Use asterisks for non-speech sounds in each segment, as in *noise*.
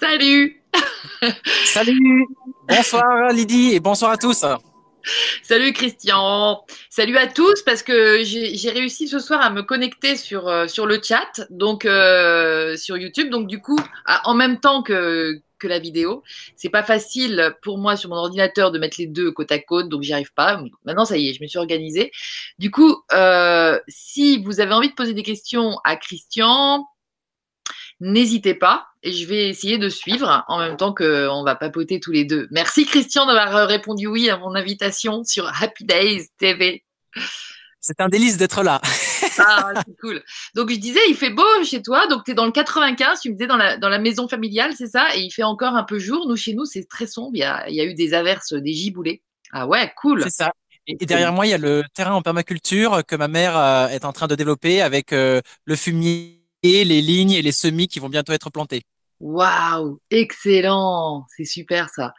Salut Salut Bonsoir Lydie et bonsoir à tous Salut Christian Salut à tous parce que j'ai réussi ce soir à me connecter sur, euh, sur le chat, donc euh, sur YouTube. Donc du coup, en même temps que, que la vidéo. C'est pas facile pour moi sur mon ordinateur de mettre les deux côte à côte, donc j'y arrive pas. Maintenant, ça y est, je me suis organisée. Du coup, euh, si vous avez envie de poser des questions à Christian, n'hésitez pas et je vais essayer de suivre en même temps qu'on va papoter tous les deux. Merci Christian d'avoir répondu oui à mon invitation sur Happy Days TV. C'est un délice d'être là. ah, c'est cool. Donc je disais, il fait beau chez toi, donc tu es dans le 95, tu me disais dans la, dans la maison familiale, c'est ça, et il fait encore un peu jour. Nous, chez nous, c'est très sombre, il y, a, il y a eu des averses, des giboulées. Ah ouais, cool. C'est ça. Et, derrière moi, il y a le terrain en permaculture que ma mère euh, est en train de développer avec euh, le fumier et les lignes et les semis qui vont bientôt être plantés. Waouh, excellent, c'est super ça.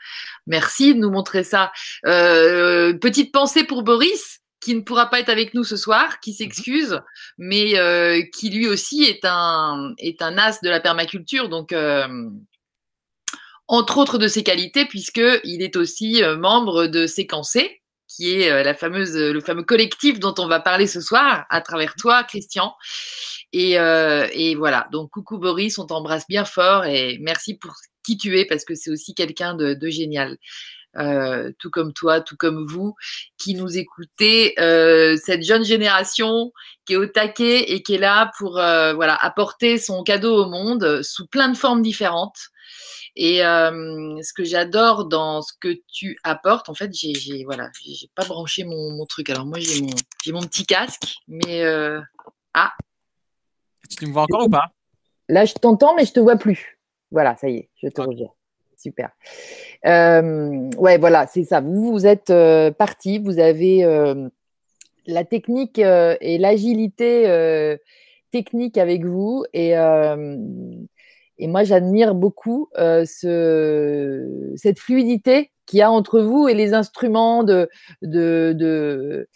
Merci de nous montrer ça. Euh, petite pensée pour Boris qui ne pourra pas être avec nous ce soir, qui s'excuse, mais euh, qui lui aussi est un est un as de la permaculture, donc euh, entre autres de ses qualités, puisque il est aussi membre de Séquencé, qui est la fameuse le fameux collectif dont on va parler ce soir à travers toi, Christian. Et, euh, et, voilà, donc coucou Boris, on t'embrasse bien fort et merci pour qui tu es parce que c'est aussi quelqu'un de, génial. Euh, tout comme toi, tout comme vous, qui nous écoutez, euh, cette jeune génération qui est au taquet et qui est là pour euh, voilà apporter son cadeau au monde sous plein de formes différentes. Et euh, ce que j'adore dans ce que tu apportes, en fait, j'ai voilà, j'ai pas branché mon, mon, truc. Alors moi j'ai mon j'ai mon petit casque, mais euh, ah tu me vois encore ou pas? Là, je t'entends, mais je te vois plus. Voilà, ça y est, je te reviens. Super. Euh, ouais, voilà, c'est ça. Vous, vous êtes euh, parti, vous avez euh, la technique euh, et l'agilité euh, technique avec vous. Et, euh, et moi, j'admire beaucoup ce, cette fluidité qu'il y a entre vous et les instruments de, de, de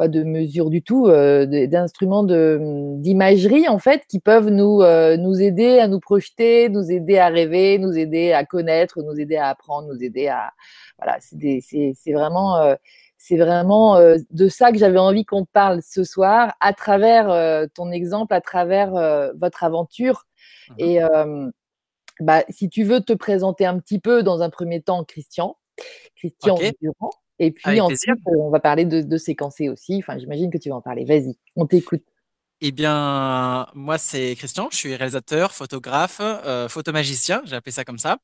pas de mesure du tout, euh, d'instruments d'imagerie en fait qui peuvent nous, euh, nous aider à nous projeter, nous aider à rêver, nous aider à connaître, nous aider à apprendre, nous aider à voilà, c'est vraiment euh, c'est vraiment euh, de ça que j'avais envie qu'on parle ce soir à travers euh, ton exemple, à travers euh, votre aventure. Mmh. Et bah, si tu veux te présenter un petit peu dans un premier temps, Christian, Christian okay. Durand. Et puis ensuite, on va parler de, de séquencer aussi. Enfin, j'imagine que tu vas en parler. Vas-y, on t'écoute. Eh bien, moi, c'est Christian. Je suis réalisateur, photographe, euh, photomagicien. J'ai appelé ça comme ça.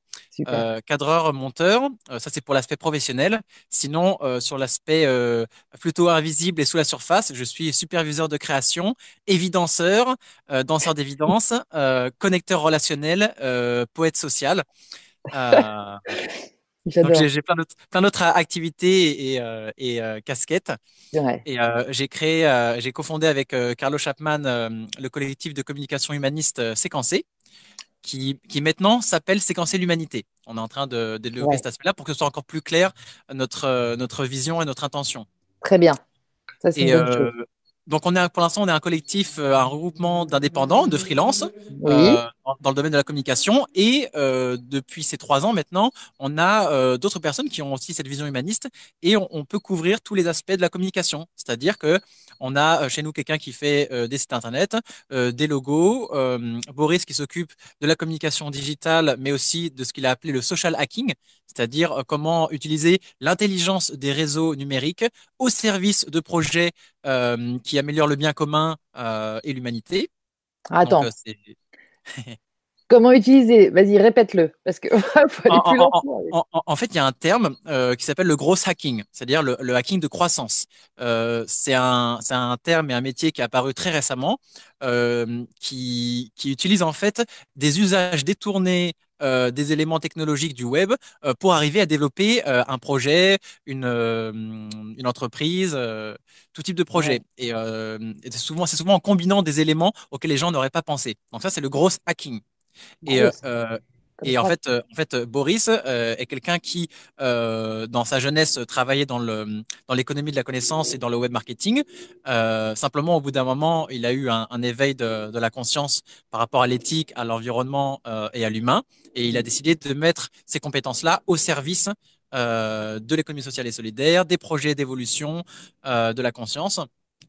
Euh, cadreur, monteur. Euh, ça, c'est pour l'aspect professionnel. Sinon, euh, sur l'aspect euh, plutôt invisible et sous la surface, je suis superviseur de création, évidenceur, euh, danseur d'évidence, connecteur relationnel, poète social. *laughs* J'ai plein d'autres activités et, euh, et euh, casquettes. Ouais. Et euh, j'ai créé, euh, j'ai cofondé avec euh, Carlo Chapman le collectif de communication humaniste Séquencé, qui, qui maintenant s'appelle Séquencer l'humanité. On est en train de, développer ouais. cet aspect-là pour que ce soit encore plus clair notre, notre vision et notre intention. Très bien. Ça, c'est donc on est pour l'instant on est un collectif, euh, un regroupement d'indépendants, de freelance oui. Dans le domaine de la communication et euh, depuis ces trois ans maintenant on a euh, d'autres personnes qui ont aussi cette vision humaniste et on, on peut couvrir tous les aspects de la communication. C'est-à-dire que on a euh, chez nous quelqu'un qui fait euh, des sites internet, des logos, Boris qui s'occupe de la communication digitale mais aussi de ce qu'il a appelé le social hacking, c'est-à-dire comment utiliser l'intelligence des réseaux numériques au service de projets qui améliore le bien commun et l'humanité. Attends. Donc, Comment utiliser? Vas-y, répète-le, parce que *laughs* faut aller en, plus en, en, en, fait, il y a un terme euh, qui s'appelle le gros hacking, c'est-à-dire le, le, hacking de croissance. Euh, c'est un, un terme et un métier qui est apparu très récemment, euh, qui, qui utilise en fait des usages détournés euh, des éléments technologiques du web euh, pour arriver à développer euh, un projet, une, une entreprise, tout type de projet. Et, et c'est souvent, c'est souvent en combinant des éléments auxquels les gens n'auraient pas pensé. Donc ça, c'est le gros hacking. Et, Et en fait, en fait, Boris est quelqu'un qui, dans sa jeunesse, travaillait dans le dans l'économie de la connaissance et dans le web marketing. simplement, au bout d'un moment, il a eu un, un éveil de, de, la conscience par rapport à l'éthique, à l'environnement et à l'humain, et il a décidé de mettre ces compétences-là au service euh, de l'économie sociale et solidaire, des projets d'évolution euh, de la conscience.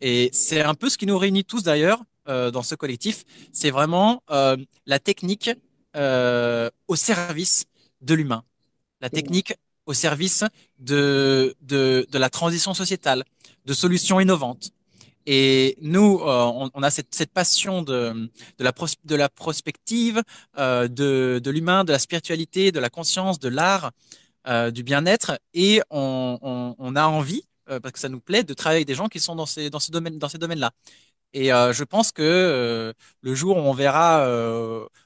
Et c'est un peu ce qui nous réunit tous d'ailleurs euh, dans ce collectif. C'est vraiment la technique au service de l'humain, la technique au service de, de, la transition sociétale, de solutions innovantes. Et nous, on, on, a cette, passion de, de, la, de la prospective, de, de l'humain, de la spiritualité, de la conscience, de l'art, euh, du bien-être et on, a envie, euh, parce que ça nous plaît, de travailler avec des gens qui sont dans ces, dans ces domaines-là. Et euh, je pense que le jour où on verra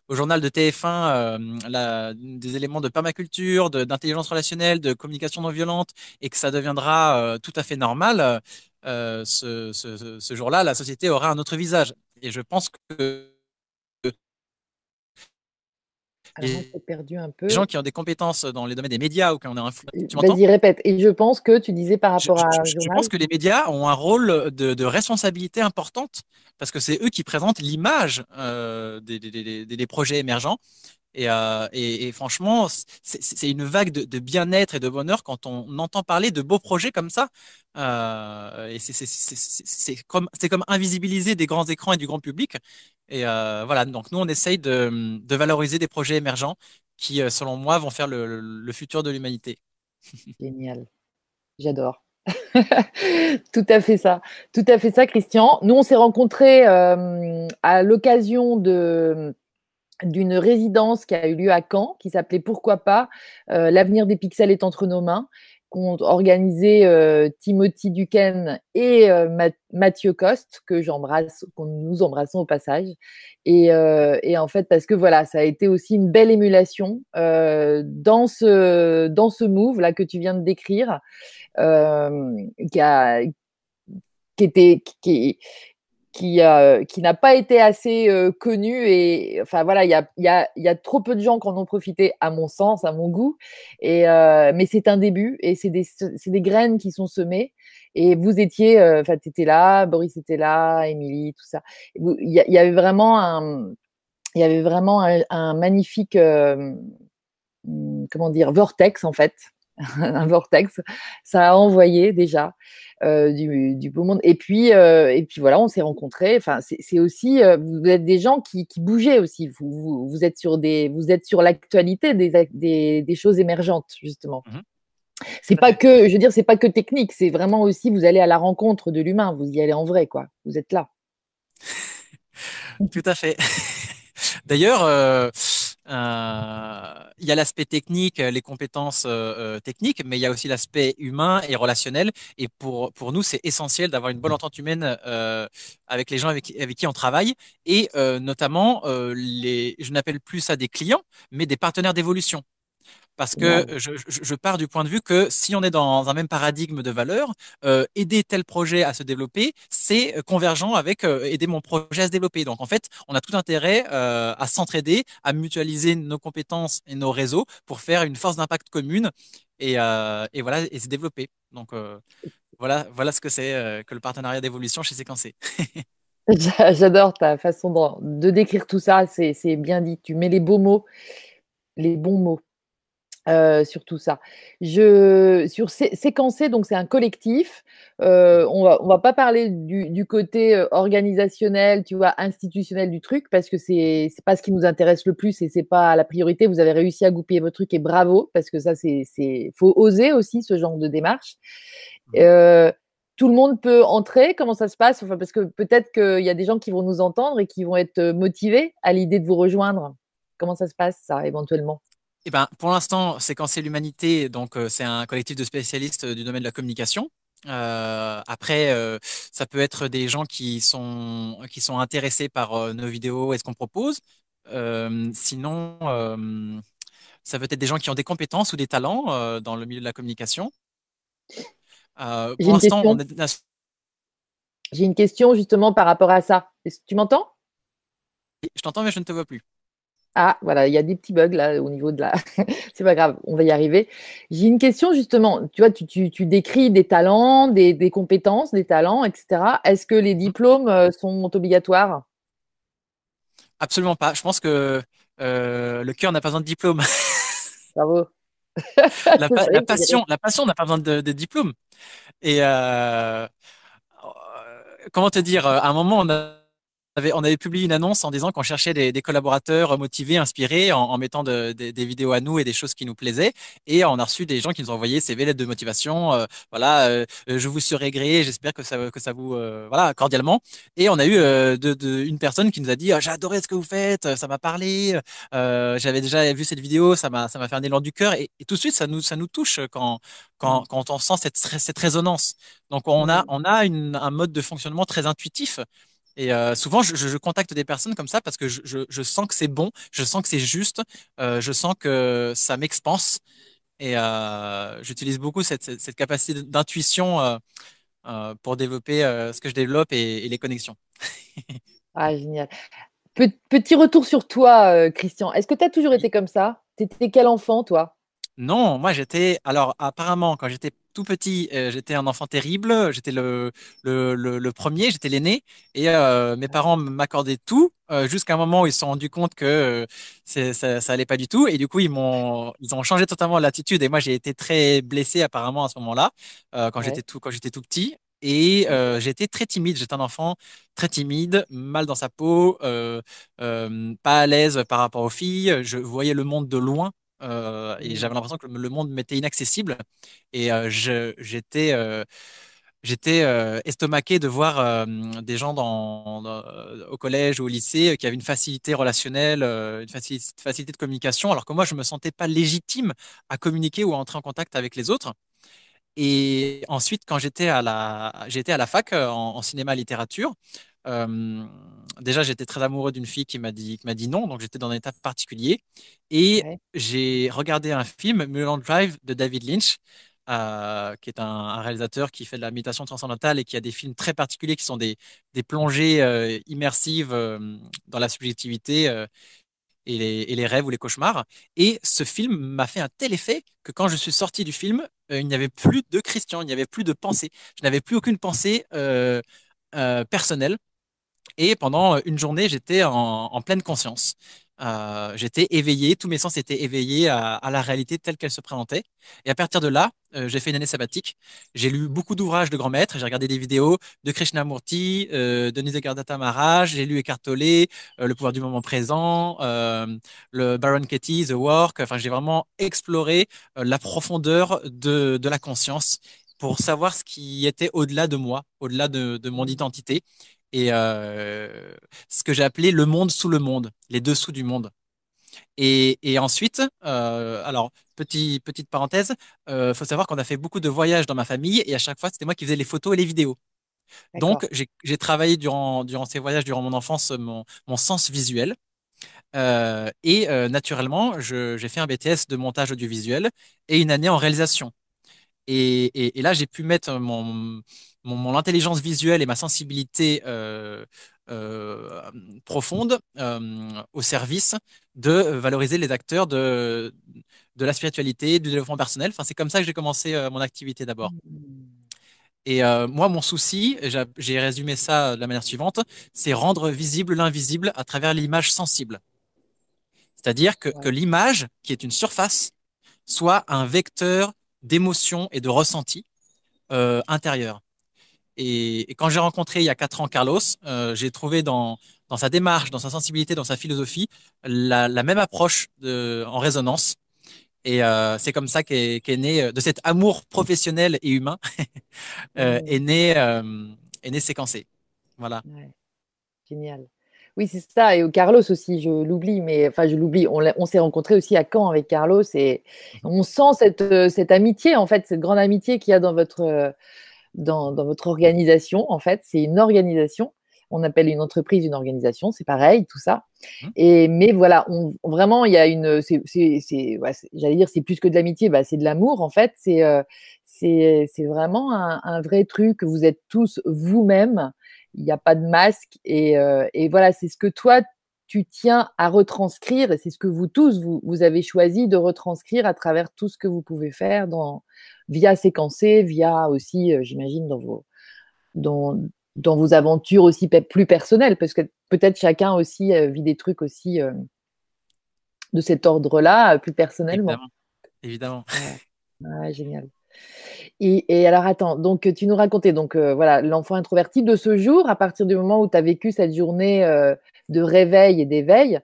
au journal de TF1 la, des éléments de permaculture, d'intelligence relationnelle, de communication non violente, et que ça deviendra tout à fait normal, ce jour-là, la société aura un autre visage. Et je pense que alors, perdu un peu. Les gens qui ont des compétences dans les domaines des médias ou qui ont un Vas-y, répète. Et je pense que tu disais par rapport à. Je, pense que les médias ont un rôle de, responsabilité importante parce que c'est eux qui présentent l'image euh, des, des, des, projets émergents. Et, euh, et, franchement, c'est une vague de, bien-être et de bonheur quand on entend parler de beaux projets comme ça. Euh, et c'est comme, invisibiliser des grands écrans et du grand public. Et euh, voilà, donc nous, on essaye de, valoriser des projets émergents qui, selon moi, vont faire le, le futur de l'humanité. *laughs* Génial. J'adore. *laughs* Tout à fait ça. Tout à fait ça, Christian. Nous, on s'est rencontrés à l'occasion de d'une résidence qui a eu lieu à Caen, qui s'appelait Pourquoi pas euh, L'avenir des pixels est entre nos mains, qu'ont organisé euh, Timothy Duquesne et euh, Mathieu Coste, que j'embrasse, qu'on nous embrassons au passage. Et, et, en fait, parce que voilà, ça a été aussi une belle émulation dans ce dans ce move là que tu viens de décrire, qui a qui était qui, qui, euh, qui n'a pas été assez euh, connu et enfin voilà il y a, y, a, y a trop peu de gens qui en ont profité à mon sens à mon goût. Et euh, mais c'est un début et c'est des c'est des graines qui sont semées. Et vous étiez enfin tu étais là Boris était là Émilie tout ça. Il y, avait vraiment un il y avait vraiment un, un magnifique comment dire vortex en fait *laughs* un vortex ça a envoyé déjà euh, du, beau monde. Et puis, euh, et puis voilà, on s'est rencontrés. Enfin, c'est aussi, euh, vous êtes des gens qui, qui bougeaient aussi. Vous, vous, êtes sur des, vous êtes sur l'actualité des, des, des, choses émergentes justement. Mmh c'est pas que, je veux dire, c'est pas que technique. C'est vraiment aussi, vous allez à la rencontre de l'humain. Vous y allez en vrai, quoi. Vous êtes là. *laughs* Tout à fait. D'ailleurs. Euh, il y a l'aspect technique, les compétences euh, euh, techniques, mais il y a aussi l'aspect humain et relationnel. Et pour, pour nous, c'est essentiel d'avoir une bonne entente humaine avec les gens avec, avec, qui on travaille et notamment les, je n'appelle plus ça des clients, mais des partenaires d'évolution. Parce que je, je, pars du point de vue que si on est dans un même paradigme de valeur, euh, aider tel projet à se développer, c'est euh, convergent avec euh, aider mon projet à se développer. Donc en fait, on a tout intérêt euh, à s'entraider, à mutualiser nos compétences et nos réseaux pour faire une force d'impact commune et, et, voilà et se développer. Donc voilà, voilà ce que c'est que le partenariat d'évolution chez Séquencé. *laughs* J'adore ta façon de, de décrire tout ça. C'est bien dit. Tu mets les beaux mots, les bons mots. Euh, sur tout ça. Je, sur séquencer, donc c'est un collectif. Euh, on va, on va pas parler du, du, côté euh, organisationnel, tu vois, institutionnel du truc, parce que c'est c'est pas ce qui nous intéresse le plus et c'est pas la priorité. Vous avez réussi à goupiller votre truc et bravo, parce que ça c'est c'est faut oser aussi ce genre de démarche. Mmh. Euh, tout le monde peut entrer. Comment ça se passe? Enfin, parce que peut-être qu'il y a des gens qui vont nous entendre et qui vont être motivés à l'idée de vous rejoindre. Comment ça se passe ça éventuellement? Eh ben, pour l'instant, Séquencer l'humanité, donc euh, c'est un collectif de spécialistes du domaine de la communication. Euh, après, euh, ça peut être des gens qui sont qui sont intéressés par nos vidéos et ce qu'on propose. sinon, ça peut être des gens qui ont des compétences ou des talents dans le milieu de la communication. pour l'instant, on J'ai une question justement par rapport à ça. Tu m'entends? Je t'entends, mais je ne te vois plus. Ah, voilà, il y a des petits bugs là au niveau de la. *laughs* c'est pas grave, on va y arriver. J'ai une question justement. Tu vois, tu, décris des talents, des, compétences, des talents, etc. Est-ce que les diplômes euh, sont obligatoires? Absolument pas. Je pense que euh, le cœur n'a pas besoin de diplôme. *laughs* Bravo. la, *laughs* passion, la passion n'a pas besoin de, diplôme. Et euh, comment te dire, à un moment, on a on avait publié une annonce en disant qu'on cherchait des, collaborateurs motivés, inspirés, en, mettant des vidéos à nous et des choses qui nous plaisaient. Et on a reçu des gens qui nous ont envoyé ces lettres de motivation. Euh, voilà, euh, je vous serai gré, j'espère que ça, que ça vous, euh, voilà, cordialement. Et on a eu de, une personne qui nous a dit, ah, j'ai adoré ce que vous faites, ça m'a parlé, j'avais déjà vu cette vidéo, ça m'a, ça m'a fait un élan du cœur. Et, tout de suite, ça nous, ça nous touche quand, quand, quand on sent cette, cette résonance. Donc on a, on a un mode de fonctionnement très intuitif. Et euh, souvent, je, contacte des personnes comme ça parce que je, sens que c'est bon, je sens que c'est juste, euh, je sens que ça m'expanse. Et euh, j'utilise beaucoup cette, capacité d'intuition pour développer ce que je développe et, les connexions. *laughs* ah, génial. Petit retour sur toi, Christian. Est-ce que tu as toujours été comme ça? Tu étais quel enfant, toi? Non, moi j'étais. Alors, apparemment, quand j'étais tout petit, euh, j'étais un enfant terrible. J'étais le, le, premier, j'étais l'aîné. Et euh, mes parents m'accordaient tout euh, jusqu'à un moment où ils se sont rendus compte que ça, ça allait pas du tout. Et du coup, ils m'ont, ils ont changé totalement l'attitude. Et moi, j'ai été très blessé apparemment à ce moment-là, quand j'étais tout, quand j'étais tout petit. Et j'étais très timide. J'étais un enfant très timide, mal dans sa peau, pas à l'aise par rapport aux filles. Je voyais le monde de loin. Euh, et j'avais l'impression que le monde m'était inaccessible. Et euh, j'étais euh, j'étais estomaqué de voir des gens dans, au collège ou au lycée qui avaient une facilité relationnelle, une facilité, de communication, alors que moi, je me sentais pas légitime à communiquer ou à entrer en contact avec les autres. Et ensuite, quand j'étais à la, j'étais à la fac en, en cinéma littérature, euh, déjà, j'étais très amoureux d'une fille qui m'a dit, m'a dit non, donc j'étais dans un état particulier. Et j'ai regardé un film, Mulholland Drive, de David Lynch, euh, qui est un, réalisateur qui fait de la méditation transcendantale et qui a des films très particuliers qui sont des, des plongées euh, immersives dans la subjectivité et les, et, les, rêves ou les cauchemars. Et ce film m'a fait un tel effet que quand je suis sorti du film, il n'y avait plus de Christian, il n'y avait plus de pensée. Je n'avais plus aucune pensée personnelle. Et pendant une journée, j'étais en, pleine conscience. Euh, j'étais éveillé, tous mes sens étaient éveillés à, la réalité telle qu'elle se présentait. Et à partir de là, euh, j'ai fait une année sabbatique. J'ai lu beaucoup d'ouvrages de grands maîtres. J'ai regardé des vidéos de Krishnamurti, euh, de Maharaj. J'ai lu Eckhart Tolle, euh, Le pouvoir du moment présent, le Baron Katie, The Work. Enfin, j'ai vraiment exploré la profondeur de, la conscience pour savoir ce qui était au-delà de moi, au-delà de, de mon identité et euh, ce que j'ai appelé le monde sous le monde, les dessous du monde. Et, et ensuite, euh, alors petit, petite parenthèse, euh, faut savoir qu'on a fait beaucoup de voyages dans ma famille et à chaque fois c'était moi qui faisais les photos et les vidéos. Donc j'ai travaillé durant, durant ces voyages, durant mon enfance, mon, mon sens visuel. Euh, et naturellement, j'ai fait un BTS de montage audiovisuel et une année en réalisation. Et, et, et là, j'ai pu mettre mon, mon, intelligence visuelle et ma sensibilité euh, euh, profonde euh, au service de valoriser les acteurs de, de la spiritualité, du développement personnel. Enfin, c'est comme ça que j'ai commencé mon activité d'abord. Et moi, mon souci, j'ai résumé ça de la manière suivante, c'est rendre visible l'invisible à travers l'image sensible. C'est-à-dire que, que l'image, qui est une surface, soit un vecteur d'émotion et de ressenti euh, intérieur. Et, quand j'ai rencontré il y a quatre ans Carlos, euh, j'ai trouvé dans, dans sa démarche, dans sa sensibilité, dans sa philosophie, la, la même approche de, en résonance. Et euh, c'est comme ça qu'est qu né, euh, de cet amour professionnel et humain, *laughs* euh, est, né, euh, est né séquencé. Voilà. Ouais. Génial. Oui, c'est ça. Et Carlos aussi, je l'oublie, mais enfin, je l'oublie. On, on s'est rencontrés aussi à Caen avec Carlos et on sent cette, cette amitié, en fait, cette grande amitié qu'il y a dans votre dans, votre organisation. En fait, c'est une organisation. On appelle une entreprise une organisation, c'est pareil, tout ça. Mmh. Et mais voilà, on, vraiment, il y a une, c'est, j'allais dire, c'est plus que de l'amitié, bah, c'est de l'amour en fait. C'est, euh, c'est, vraiment un, vrai truc. Vous êtes tous vous-même. Il n'y a pas de masque et, euh, et voilà, c'est ce que toi tu tiens à retranscrire, et c'est ce que vous tous, vous, vous, avez choisi de retranscrire à travers tout ce que vous pouvez faire dans, via séquencer, via aussi, euh, j'imagine, dans vos, dans, dans, vos aventures aussi plus personnelles, parce que peut-être chacun aussi euh, vit des trucs aussi de cet ordre-là, plus personnellement. Évidemment. Ouais. génial. Et, et, alors attends, donc tu nous racontais donc voilà l'enfant introverti de ce jour, à partir du moment où tu as vécu cette journée de réveil et d'éveil,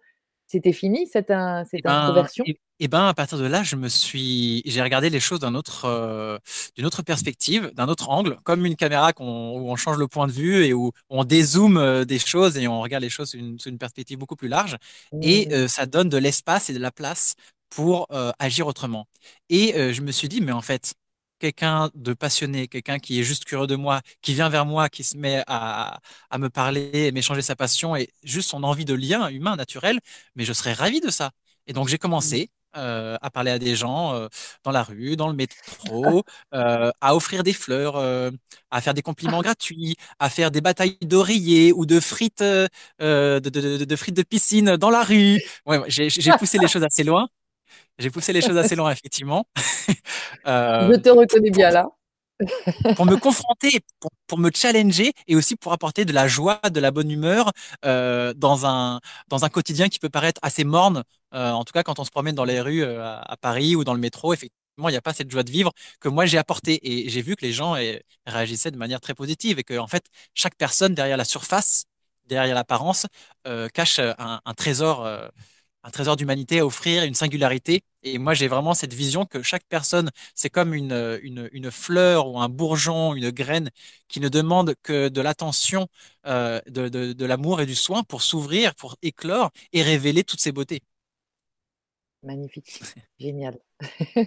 c'était fini cette, cette ben, introversion? et, et, ben à partir de là, je me suis, j'ai regardé les choses d'un autre, euh, d'une autre perspective, d'un autre angle, comme une caméra qu'on, où on change le point de vue et où on dézoome euh, des choses et on regarde les choses sous une, une perspective beaucoup plus large. Et mmh. euh, ça donne de l'espace et de la place pour euh, agir autrement. Et euh, je me suis dit, mais en fait, quelqu'un de passionné, quelqu'un qui est juste curieux de moi, qui vient vers moi, qui se met à, à me parler et m'échanger sa passion et juste son envie de lien humain naturel, mais je serais ravi de ça. Et donc j'ai commencé euh, à parler à des gens euh, dans la rue, dans le métro, euh, à offrir des fleurs, à faire des compliments *laughs* gratuits, à faire des batailles d'oreillers ou de frites, de, de, de, de, frites de piscine dans la rue. Ouais, j'ai poussé les choses assez loin. J'ai poussé les choses assez loin, effectivement. *laughs* euh, Je te reconnais bien là. pour me confronter, pour, pour, me challenger et aussi pour apporter de la joie, de la bonne humeur euh, dans, un, dans un quotidien qui peut paraître assez morne. Euh, en tout cas, quand on se promène dans les rues euh, à, à Paris ou dans le métro, effectivement, il n'y a pas cette joie de vivre que moi j'ai apporté. Et j'ai vu que les gens eh, réagissaient de manière très positive et que, en fait, chaque personne derrière la surface, derrière l'apparence, cache un, un trésor un trésor d'humanité à offrir, une singularité. Et moi, j'ai vraiment cette vision que chaque personne, c'est comme une, une, fleur ou un bourgeon, une graine qui ne demande que de l'attention, euh, de, de, l'amour et du soin pour s'ouvrir, pour éclore et révéler toutes ses beautés. Magnifique, *laughs* génial. *laughs*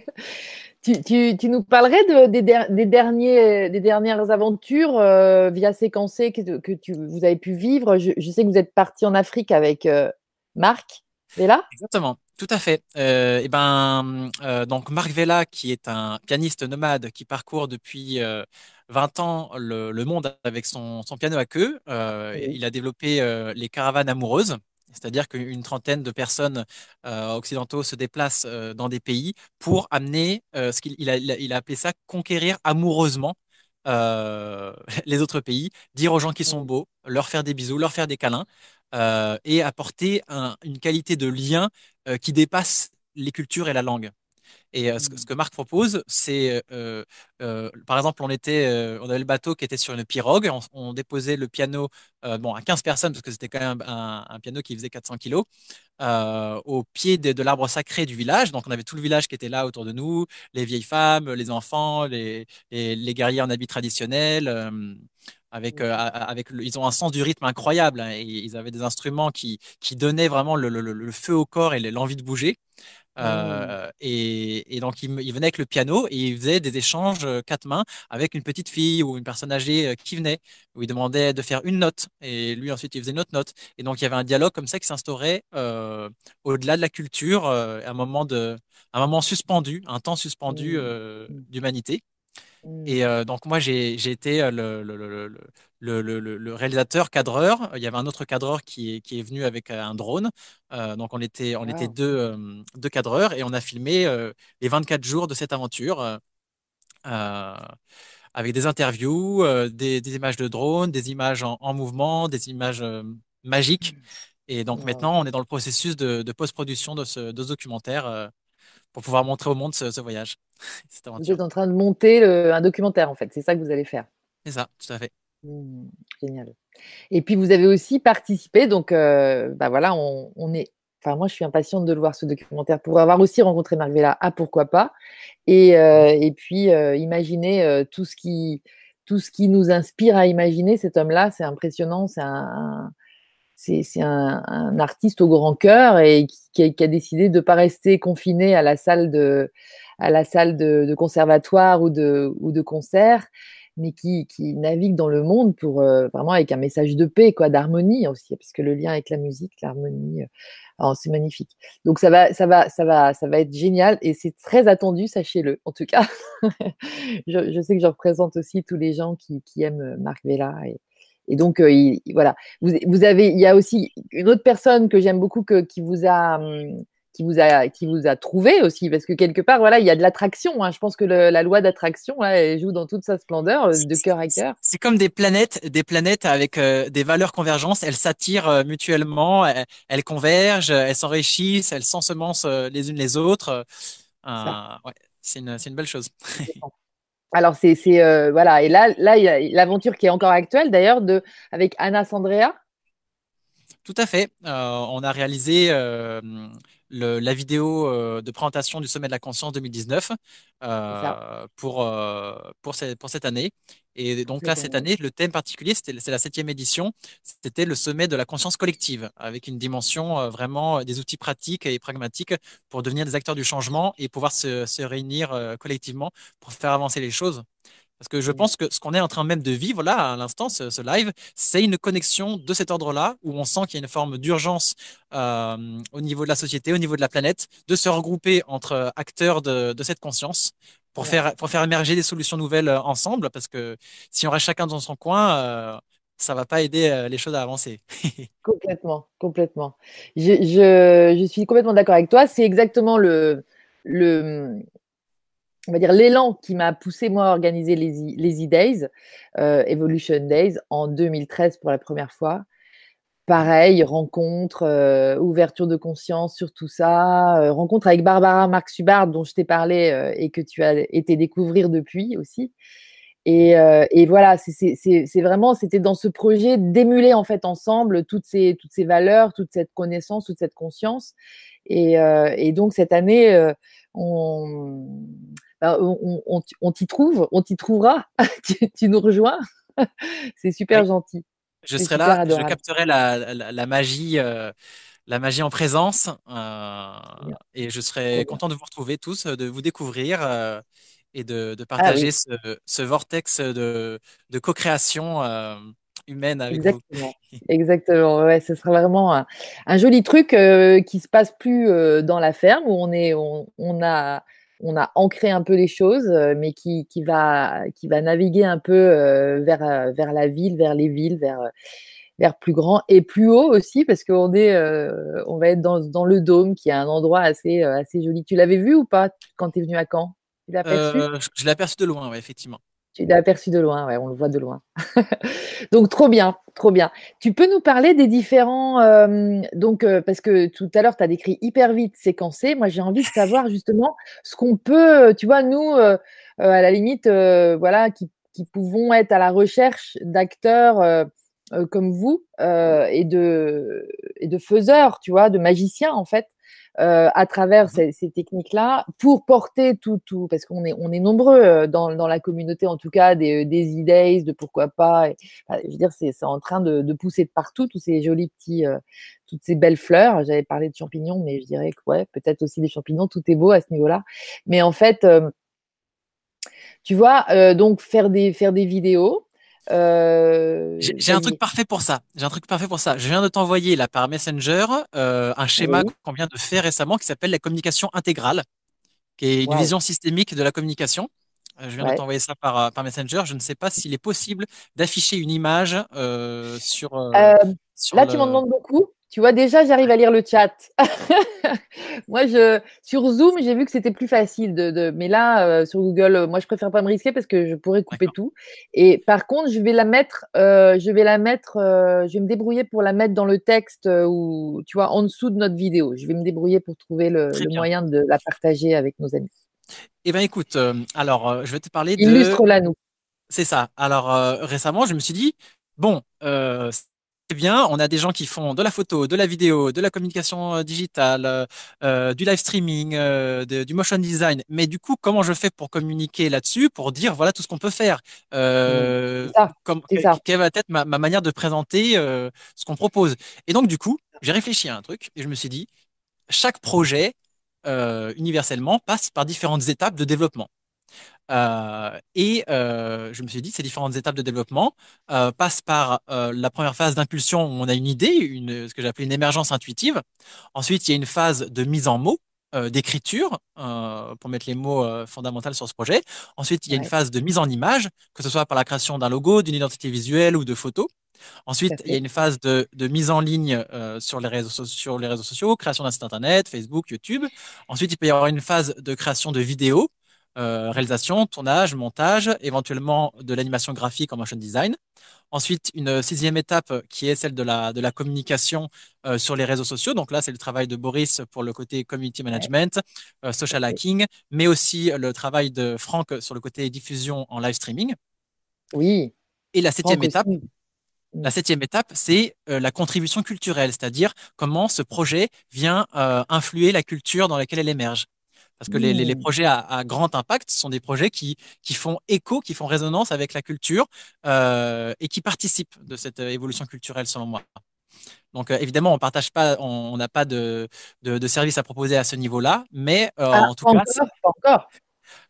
tu, tu, nous parlerais de, des, derniers, des dernières aventures euh, via séquencé que, que tu, vous avez pu vivre. Je, je, sais que vous êtes parti en Afrique avec euh, Marc. Vela Exactement, tout à fait. Euh, et ben, euh, donc Marc Vella, qui est un pianiste nomade qui parcourt depuis euh, 20 ans le, le, monde avec son, son, piano à queue, euh, oui. il a développé les caravanes amoureuses. C'est-à-dire qu'une trentaine de personnes occidentaux se déplacent dans des pays pour amener ce qu'il il a, il a appelé ça conquérir amoureusement *laughs* les autres pays, dire aux gens qui sont beaux, leur faire des bisous, leur faire des câlins, euh, et apporter un, une qualité de lien euh, qui dépasse les cultures et la langue. Et euh, ce, ce, que Marc propose, c'est, euh, euh, par exemple, on était, on avait le bateau qui était sur une pirogue, on, on déposait le piano, bon, à 15 personnes parce que c'était quand même un, un, piano qui faisait 400 kilos, au pied de, de l'arbre sacré du village. Donc, on avait tout le village qui était là autour de nous, les vieilles femmes, les enfants, les, les, les guerriers en habits traditionnels avec, euh, avec ils ont un sens du rythme incroyable hein, et ils avaient des instruments qui, qui donnaient vraiment le, le, le feu au corps et l'envie de bouger. Euh, mmh. et, et, donc, il, il, venait avec le piano et il faisait des échanges euh, quatre mains avec une petite fille ou une personne âgée euh, qui venait, où il demandait de faire une note et lui ensuite il faisait une autre note. Et donc, il y avait un dialogue comme ça qui s'instaurait euh, au-delà de la culture, euh, un, moment de, un moment suspendu, un temps suspendu mmh. d'humanité. Et euh, donc moi j'ai été le, le, le, le, réalisateur cadreur. Il y avait un autre cadreur qui est, qui est venu avec un drone. Euh, donc on était, on wow. était deux, euh, deux cadreurs et on a filmé les 24 jours de cette aventure avec des interviews, des, des, images de drone, des images en, en mouvement, des images magiques. Et donc wow. maintenant on est dans le processus de, de post-production de ce, de ce documentaire pour pouvoir montrer au monde ce, ce voyage. *laughs* Vous êtes en train de monter le, un documentaire, en fait. C'est ça que vous allez faire. C'est ça, tout à fait. Mmh, génial. Et puis, vous avez aussi participé. Donc, euh, bah voilà, on, on, est. Enfin, moi, je suis impatiente de le voir, ce documentaire, pour avoir aussi rencontré Marc Vella. Ah, pourquoi pas? Et, euh, et puis, euh, imaginer euh, tout, ce qui, tout ce qui nous inspire à imaginer cet homme-là. C'est impressionnant. C'est un, c'est un, un, artiste au grand cœur et qui, qui, a, qui a décidé de ne pas rester confiné à la salle de, à la salle de, de conservatoire ou de, ou de concert, mais qui, qui, navigue dans le monde pour euh, avec un message de paix, quoi, d'harmonie aussi, parce que le lien avec la musique, l'harmonie, euh, c'est magnifique. Donc ça va, ça va, ça va, ça va être génial et c'est très attendu, sachez-le. En tout cas, *laughs* je, sais que je représente aussi tous les gens qui, aiment Marc Vella et, donc, voilà. Vous, avez, il y a aussi une autre personne que j'aime beaucoup qui vous a, hum, qui vous a qui vous a trouvé aussi parce que quelque part voilà il y a de l'attraction hein. je pense que la loi d'attraction elle joue dans toute sa splendeur euh, de cœur à cœur. c'est comme des planètes des planètes avec euh, des valeurs convergentes. Elles s'attirent euh, mutuellement elles, convergent elles s'enrichissent elles s'ensemencent les unes les autres. Ouais, c'est une, une belle chose. Alors c'est voilà. Et là là il y a l'aventure qui est encore actuelle d'ailleurs de avec Anna Sandrea. Tout à fait. on a réalisé la vidéo euh, de présentation du Sommet de la Conscience 2019 euh, pour, euh, pour, pour cette année. Et donc là, cette année, le thème particulier, c'est la septième édition, c'était le sommet de la conscience collective, avec une dimension vraiment des outils pratiques et pragmatiques pour devenir des acteurs du changement et pouvoir se, se réunir collectivement pour faire avancer les choses. Parce que je pense que ce qu'on est en train même de vivre là, à l'instant, ce, live, c'est une connexion de cet ordre-là, où on sent qu'il y a une forme d'urgence euh, au niveau de la société, au niveau de la planète, de se regrouper entre acteurs de, cette conscience pour, faire, pour faire émerger des solutions nouvelles euh, ensemble. Parce que si on reste chacun dans son coin, euh, ça va pas aider les choses à avancer. *laughs* complètement, complètement. Je, je suis complètement d'accord avec toi. C'est exactement le, le, on va dire l'élan qui m'a poussé moi à organiser les, E-Days, euh, Evolution Days, en 2013 pour la première fois. Pareil, rencontre, euh, ouverture de conscience sur tout ça, euh, rencontre avec Barbara Marx Subard dont je t'ai parlé et que tu as été découvrir depuis aussi. Et, et voilà, c'est vraiment, c'était dans ce projet d'émuler en fait ensemble toutes ces, toutes ces valeurs, toute cette connaissance, toute cette conscience. Et, et donc cette année, on, bah, on, t'y trouve, on t'y trouvera, *laughs* tu, nous rejoins. *laughs* c'est super gentil. Je serai là, je capterai la, magie, euh, la magie en présence, euh, et je serai content de vous retrouver tous, de vous découvrir euh, et de, ah partager ce, vortex de, co-création humaine avec Exactement. vous. Exactement. Ouais, ce sera vraiment un, joli truc qui se passe plus dans la ferme où on est, on a on a ancré un peu les choses, euh, mais qui, qui, va, qui va naviguer un peu euh, vers, euh, vers la ville, vers les villes, vers, vers plus grand et plus haut aussi, parce qu'on est, on va être dans, dans, le dôme, qui est un endroit assez, assez joli. Tu l'avais vu ou pas quand tu es venu à Caen? Je l'ai de loin, effectivement. Tu l'as aperçu de loin, ouais, on le voit de loin. *laughs* donc trop bien, trop bien. Tu peux nous parler des différents, euh, donc euh, parce que tout à l'heure tu as décrit hyper vite, séquencé. Moi j'ai envie de savoir justement ce qu'on peut, tu vois, nous euh, à la limite, voilà, qui, qui, pouvons être à la recherche d'acteurs comme vous et de et de faiseurs, tu vois, de magiciens en fait. Euh, à travers mmh ces, techniques-là pour porter tout, tout parce qu'on est, on est nombreux euh, dans, dans, la communauté, en tout cas, des, des idées, de pourquoi pas. je veux dire, c'est en train de, de, pousser de partout, tous ces jolis petits, euh, toutes ces belles fleurs. J'avais parlé de champignons, mais je dirais que, ouais, peut-être aussi des champignons, tout est beau à ce niveau-là. Mais en fait, tu vois, donc faire des, faire des vidéos, euh, j'ai un truc parfait pour ça. J'ai un truc parfait pour ça. Je viens de t'envoyer là par Messenger euh, un schéma qu'on vient de faire récemment qui s'appelle la communication intégrale, qui est une vision systémique de la communication. Euh, je viens de t'envoyer ça par, par Messenger. Je ne sais pas s'il est possible d'afficher une image sur. là, tu m'en demandes beaucoup. Tu vois, déjà, j'arrive à lire le chat. *laughs* moi, je, sur Zoom, j'ai vu que c'était plus facile de, de mais là, euh, sur Google, euh, moi, je préfère pas me risquer parce que je pourrais couper tout. Et par contre, je vais la mettre, euh, je vais la mettre, je vais me débrouiller pour la mettre dans le texte ou, tu vois, en dessous de notre vidéo. Je vais me débrouiller pour trouver le, moyen de la partager avec nos amis. Eh bien, écoute, alors, je vais te parler de. Illustre-la nous. C'est ça. Alors, récemment, je me suis dit, bon, bien. On a des gens qui font de la photo, de la vidéo, de la communication euh, digitale, euh, euh, du live streaming, du motion design. Mais du coup, comment je fais pour communiquer là-dessus, pour dire voilà tout ce qu'on peut faire? Mmh. comme, Quelle va être ma, manière de présenter ce qu'on propose? Et donc, du coup, j'ai réfléchi à un truc et je me suis dit chaque projet, universellement, passe par différentes étapes de développement. Euh, et euh, je me suis dit, ces différentes étapes de développement euh, passent par la première phase d'impulsion où on a une idée, une, ce que j'appelle une émergence intuitive. Ensuite, il y a une phase de mise en mots, d'écriture, pour mettre les mots fondamentaux sur ce projet. Ensuite, il y a une phase de mise en image, que ce soit par la création d'un logo, d'une identité visuelle ou de photos. Ensuite, il y a une phase de, mise en ligne sur, les réseaux, sur les réseaux sociaux, création d'un site internet, Facebook, YouTube. Ensuite, il peut y avoir une phase de création de vidéos, réalisation, tournage, montage, éventuellement de l'animation graphique en motion design. Ensuite, une sixième étape qui est celle de la, de la communication euh, sur les réseaux sociaux. Donc là, c'est le travail de Boris pour le côté community management, euh, social hacking, mais aussi le travail de Franck sur le côté diffusion en live streaming. Oui. Et la septième étape, la septième étape, c'est euh, la contribution culturelle, c'est-à-dire comment ce projet vient influer la culture dans laquelle elle émerge. Parce que les, les, projets à, à, grand impact sont des projets qui, qui font écho, qui font résonance avec la culture euh, et qui participent de cette euh, évolution culturelle, selon moi. Donc, euh, évidemment, on partage pas, on n'a pas de, de, de, service à proposer à ce niveau-là, mais euh, ah, en tout cas, pas encore.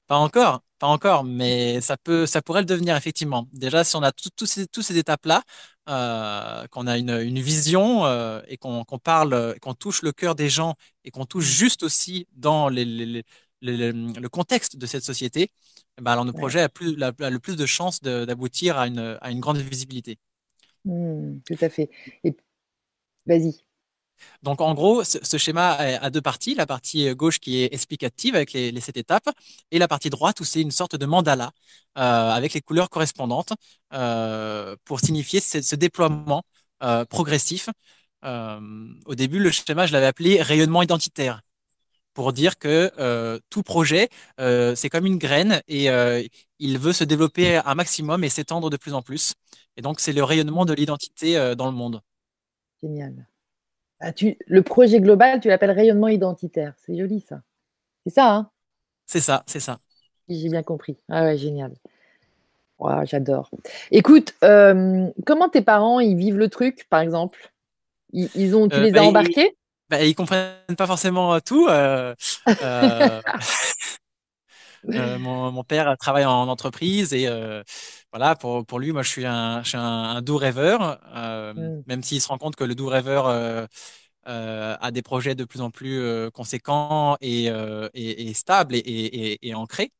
Pas encore, pas encore, mais ça peut, ça pourrait le devenir effectivement. Déjà, si on a toutes ces, toutes ces étapes-là, euh, qu'on a une, une vision euh, et qu'on parle, qu'on touche le cœur des gens et qu'on touche juste aussi dans les, les, le contexte de cette société, eh ben alors nos projets ont plus, le plus de chances d'aboutir à une, à une grande visibilité. Mmh, tout à fait. Et vas-y. Donc en gros, ce, schéma a deux parties. La partie gauche qui est explicative avec les, sept étapes et la partie droite où c'est une sorte de mandala euh, avec les couleurs correspondantes euh, pour signifier ce, déploiement euh, progressif. au début, le schéma, je l'avais appelé rayonnement identitaire pour dire que tout projet, c'est comme une graine et il veut se développer un maximum et s'étendre de plus en plus. Et donc, c'est le rayonnement de l'identité dans le monde. Génial. Ah, le projet global, tu l'appelles rayonnement identitaire. C'est joli ça. C'est ça, hein? C'est ça, c'est ça. J'ai bien compris. Ah ouais, génial. J'adore. Écoute, euh, comment tes parents ils vivent le truc, par exemple? Ils, ont, Tu euh, les as bah, embarqués? ils, bah, comprennent pas forcément euh, *laughs* *laughs* tout. mon, père travaille en entreprise et voilà, pour, pour lui, moi, je suis un, je suis un, doux rêveur, euh, mm. même s'il se rend compte que le doux rêveur euh, euh, a des projets de plus en plus conséquents et, et, et stables et, et, ancrés.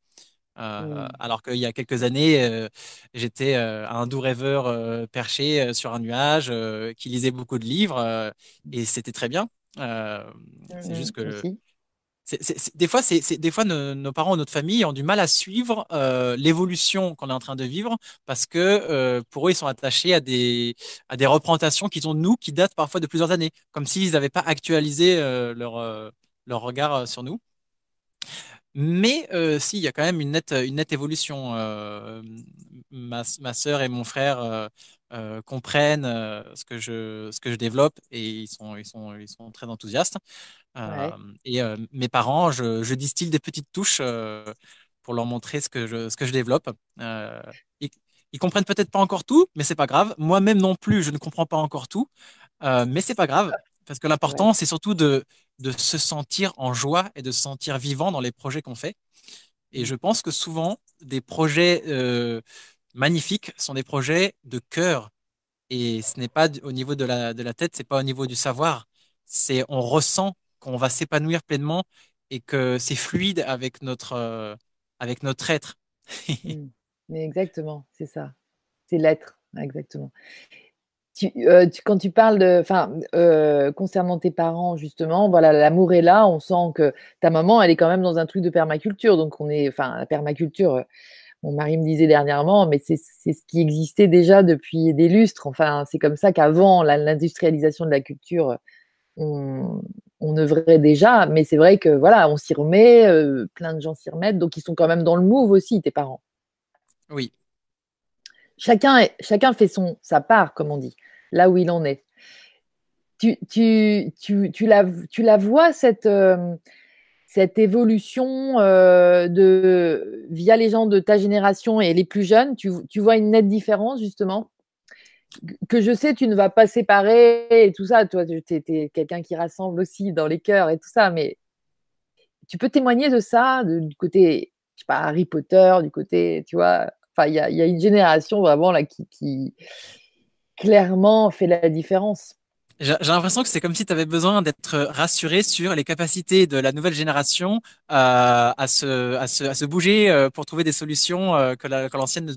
Mm. Alors qu'il y a quelques années, j'étais un doux rêveur perché sur un nuage qui lisait beaucoup de livres et c'était très bien. c'est juste des fois, c'est des fois nos, parents ou notre famille ont du mal à suivre euh, l'évolution qu'on est en train de vivre parce que euh, pour eux, ils sont attachés à des, à des représentations qu'ils ont nous qui datent parfois de plusieurs années, comme s'ils n'avaient pas actualisé euh, leur, leur regard sur nous. Mais si, il y a quand même une nette, une nette évolution. ma, ma sœur et mon frère comprennent ce, que je, ce que je développe et ils sont, ils sont, ils sont très enthousiastes. Euh, et euh, mes parents, je, je, distille des petites touches euh, pour leur montrer ce que je, ce que je développe. Ils, ils, comprennent peut-être pas encore tout, mais c'est pas grave. Moi-même non plus, je ne comprends pas encore tout, mais c'est pas grave parce que l'important, c'est surtout de, de se sentir en joie et de se sentir vivant dans les projets qu'on fait. Et je pense que souvent, des projets magnifiques sont des projets de cœur. Et ce n'est pas au niveau de la, de la tête, c'est pas au niveau du savoir. C'est on ressent qu'on va s'épanouir pleinement et que c'est fluide avec notre, euh, avec notre être. *laughs* Mmh. Mais exactement, c'est ça. C'est l'être, exactement. Euh, quand tu parles de, enfin, euh, concernant tes parents justement, voilà, l'amour est là. On sent que ta maman, elle est quand même dans un truc de permaculture, donc on est, enfin, la permaculture. Mon mari me disait dernièrement, mais c'est ce qui existait déjà depuis des lustres. Enfin, c'est comme ça qu'avant l'industrialisation de la culture, on, on œuvrait déjà, mais c'est vrai que voilà, on s'y remet, euh, plein de gens s'y remettent, donc ils sont quand même dans le move aussi, tes parents. Oui. Chacun, chacun fait son, sa part, comme on dit, là où il en est. Tu, tu, tu, tu, la, tu la vois, cette, euh, cette évolution euh, de, via les gens de ta génération et les plus jeunes, tu, vois une nette différence, justement? Que je sais, tu ne vas pas séparer et tout ça. Toi, tu es, quelqu'un qui rassemble aussi dans les cœurs et tout ça. Mais tu peux témoigner de ça, du côté, je sais pas, Harry Potter, du côté, tu vois? Enfin, il y a, une génération vraiment là qui, clairement fait la différence. J'ai l'impression que c'est comme si tu avais besoin d'être rassuré sur les capacités de la nouvelle génération euh, à, se, à, se, à, se, bouger euh, pour trouver des solutions euh, que l'ancienne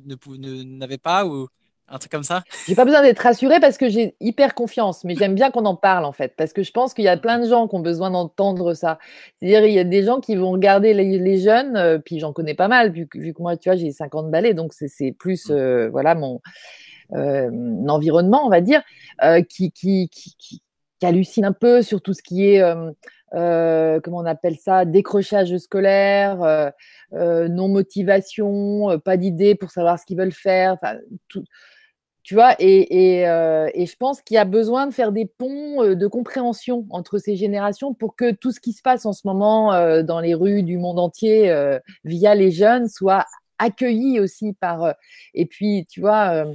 n'avait pas ou un truc comme ça J'ai pas besoin d'être rassurée parce que j'ai hyper confiance, mais j'aime bien qu'on en parle en fait, parce que je pense qu'il y a plein de gens qui ont besoin d'entendre ça. C'est-à-dire, il y a des gens qui vont regarder les, jeunes, euh, puis j'en connais pas mal, vu, vu, que moi, tu vois, j'ai 50 balais, donc c'est plus, mm. euh, voilà, mon environnement, on va dire, qui, qui, qui, qui, hallucine un peu sur tout ce qui est. comment on appelle ça, décrochage scolaire, non motivation, pas d'idée pour savoir ce qu'ils veulent faire, tu vois, et, euh, et, je pense qu'il y a besoin de faire des ponts euh, de compréhension entre ces générations pour que tout ce qui se passe en ce moment euh, dans les rues du monde entier via les jeunes soit accueilli aussi par. et puis, tu vois,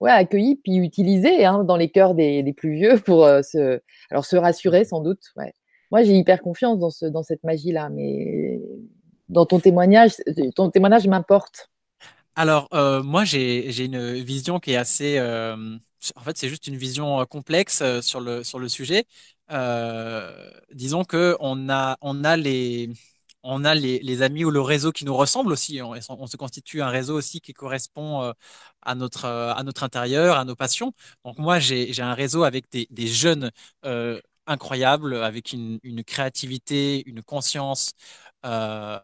ouais, accueilli puis utilisé hein, dans les cœurs des, plus vieux pour se, alors se rassurer sans doute. Ouais. Moi, j'ai hyper confiance dans, ce, dans cette magie-là, mais dans ton témoignage, ton témoignage m'importe. Alors, euh, moi, j'ai une vision qui est assez. Euh, en fait, c'est juste une vision euh, complexe sur le, sur le sujet. disons que on a, on a les. On a les, amis ou le réseau qui nous ressemble aussi. On, se constitue un réseau aussi qui correspond à notre, à notre intérieur, à nos passions. Donc moi, j'ai un réseau avec des, jeunes incroyables, avec une, créativité, une conscience, euh, euh,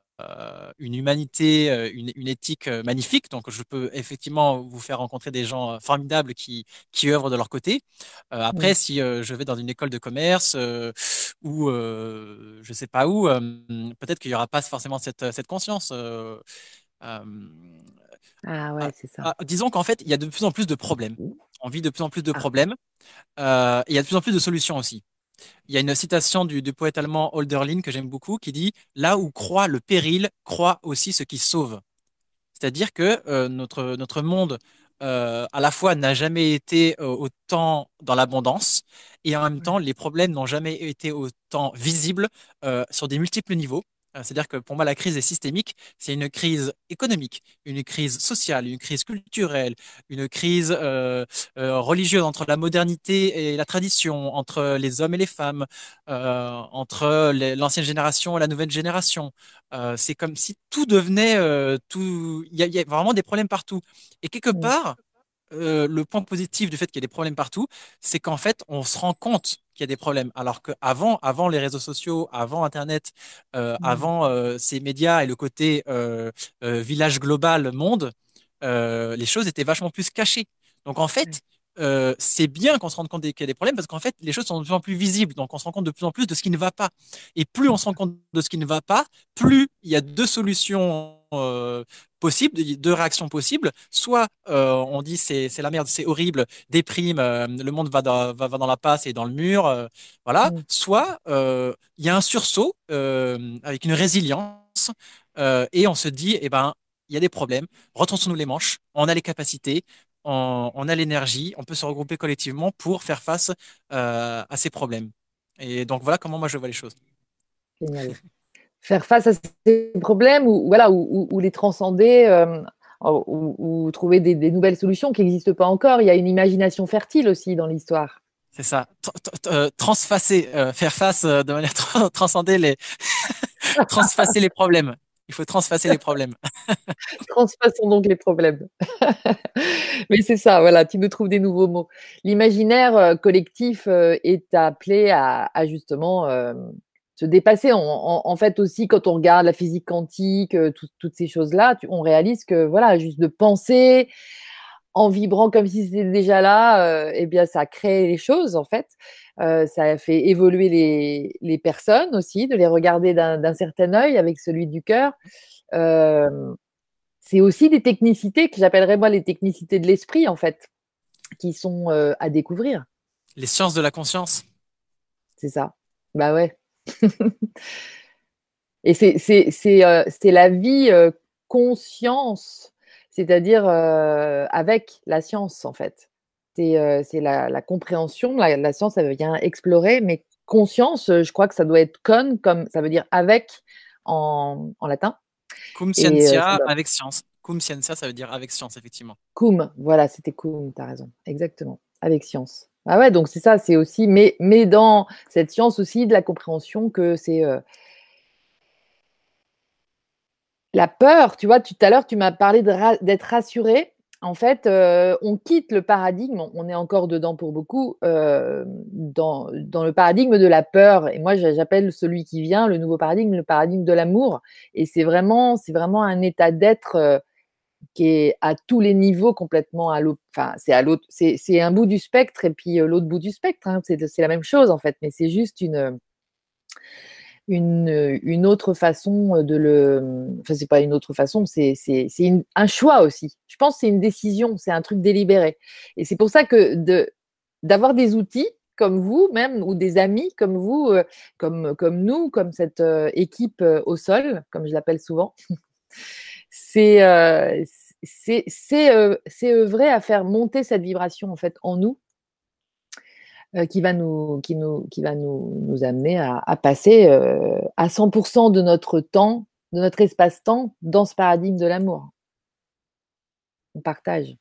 une humanité, euh, une, éthique magnifique. Donc, je peux effectivement vous faire rencontrer des gens formidables qui, qui œuvrent de leur côté. après, si je vais dans une école de commerce ou je sais pas où, peut-être qu'il n'y aura pas forcément cette, cette conscience. ah ouais, c'est ça. Ah, disons qu'en fait, il y a de plus en plus de problèmes. On vit de plus en plus de ah. problèmes. il y a de plus en plus de solutions aussi. Il y a une citation du, poète allemand Holderlin que j'aime beaucoup qui dit Là où croit le péril, croit aussi ce qui sauve. C'est-à-dire que euh, notre, notre monde, euh, à la fois, n'a jamais été euh, autant dans l'abondance et en même temps, les problèmes n'ont jamais été autant visibles sur des multiples niveaux. Euh, c'est-à-dire que pour moi, la crise est systémique. C'est une crise économique, une crise sociale, une crise culturelle, une crise euh, euh, religieuse entre la modernité et la tradition, entre les hommes et les femmes, entre l'ancienne génération et la nouvelle génération. c'est comme si tout devenait tout. Il y, a vraiment des problèmes partout. Et quelque part, le point positif du fait qu'il y ait des problèmes partout, c'est qu'en fait, on se rend compte qu'il y a des problèmes. Alors qu'avant avant les réseaux sociaux, avant Internet, euh, mmh. avant euh, ces médias et le côté euh, village global monde, les choses étaient vachement plus cachées. Donc en fait, c'est bien qu'on se rende compte qu'il y a des problèmes parce qu'en fait, les choses sont de plus en plus visibles. Donc on se rend compte de plus en plus de ce qui ne va pas. Et plus on se rend compte de ce qui ne va pas, plus il y a deux solutions possibles, deux réactions possibles. Soit euh, on dit c'est la merde, c'est horrible, déprime, euh, le monde va dans, va, dans la passe et dans le mur, euh, voilà. Mm. Soit il y a un sursaut avec une résilience et on se dit eh ben il y a des problèmes, retroussons-nous les manches, on a les capacités, on, on a l'énergie, on peut se regrouper collectivement pour faire face à ces problèmes. Et donc voilà comment moi je vois les choses. Génial faire face à ces problèmes ou, voilà, ou, les transcender euh, ou, trouver des, nouvelles solutions qui n'existent pas encore. Il y a une imagination fertile aussi dans l'histoire. C'est ça. Euh, transfacer, euh, faire face de manière *laughs* transcender les, *laughs* transfacer les problèmes. Il faut transfacer les problèmes. *laughs* Transfaçons donc les problèmes. *laughs* Mais c'est ça, voilà, tu nous trouves des nouveaux mots. L'imaginaire collectif est appelé à, justement se dépasser. En, fait aussi, quand on regarde la physique quantique, euh, toutes ces choses-là, on réalise que voilà, juste de penser en vibrant comme si c'était déjà là, euh, eh bien, ça crée les choses en fait. Euh, ça fait évoluer les, les, personnes aussi, de les regarder d'un certain œil avec celui du cœur. c'est aussi des technicités que j'appellerais moi les technicités de l'esprit en fait, qui sont à découvrir. Les sciences de la conscience. C'est ça. Bah ouais. *laughs* Et c'est euh, la vie euh, conscience, c'est-à-dire euh, avec la science, en fait. C'est la, la, compréhension, la, science, ça veut dire explorer, mais conscience, je crois que ça doit être con, comme ça veut dire avec en, en latin. Cum scientia, avec science. Cum scientia, ça veut dire avec science, effectivement. Cum, voilà, c'était cum, tu as raison, exactement, avec science. Ah ouais, donc c'est ça, c'est aussi, mais, mais dans cette science aussi de la compréhension que c'est euh, la peur, tu vois, tout à l'heure, tu m'as parlé d'être rassuré. en fait, euh, on quitte le paradigme, on est encore dedans pour beaucoup, euh, dans, le paradigme de la peur. Et moi, j'appelle celui qui vient le nouveau paradigme, le paradigme de l'amour. Et c'est vraiment, un état d'être euh, qui est à tous les niveaux complètement à l'autre. C'est à l'autre, c'est un bout du spectre et puis l'autre bout du spectre. Hein, c'est la même chose en fait, mais c'est juste une une, une, autre façon de le. Enfin, c'est pas une autre façon, c'est un choix aussi. Je pense que c'est une décision, c'est un truc délibéré. Et c'est pour ça que d'avoir des outils comme vous, même, ou des amis comme vous, euh, comme, comme nous, comme cette euh, équipe euh, au sol, comme je l'appelle souvent, *laughs* c'est c'est œuvrer à faire monter cette vibration en fait en nous euh, qui va nous, qui nous, qui va nous, nous amener à, à passer euh, à 100% de notre temps, de notre espace-temps dans ce paradigme de l'amour. On partage.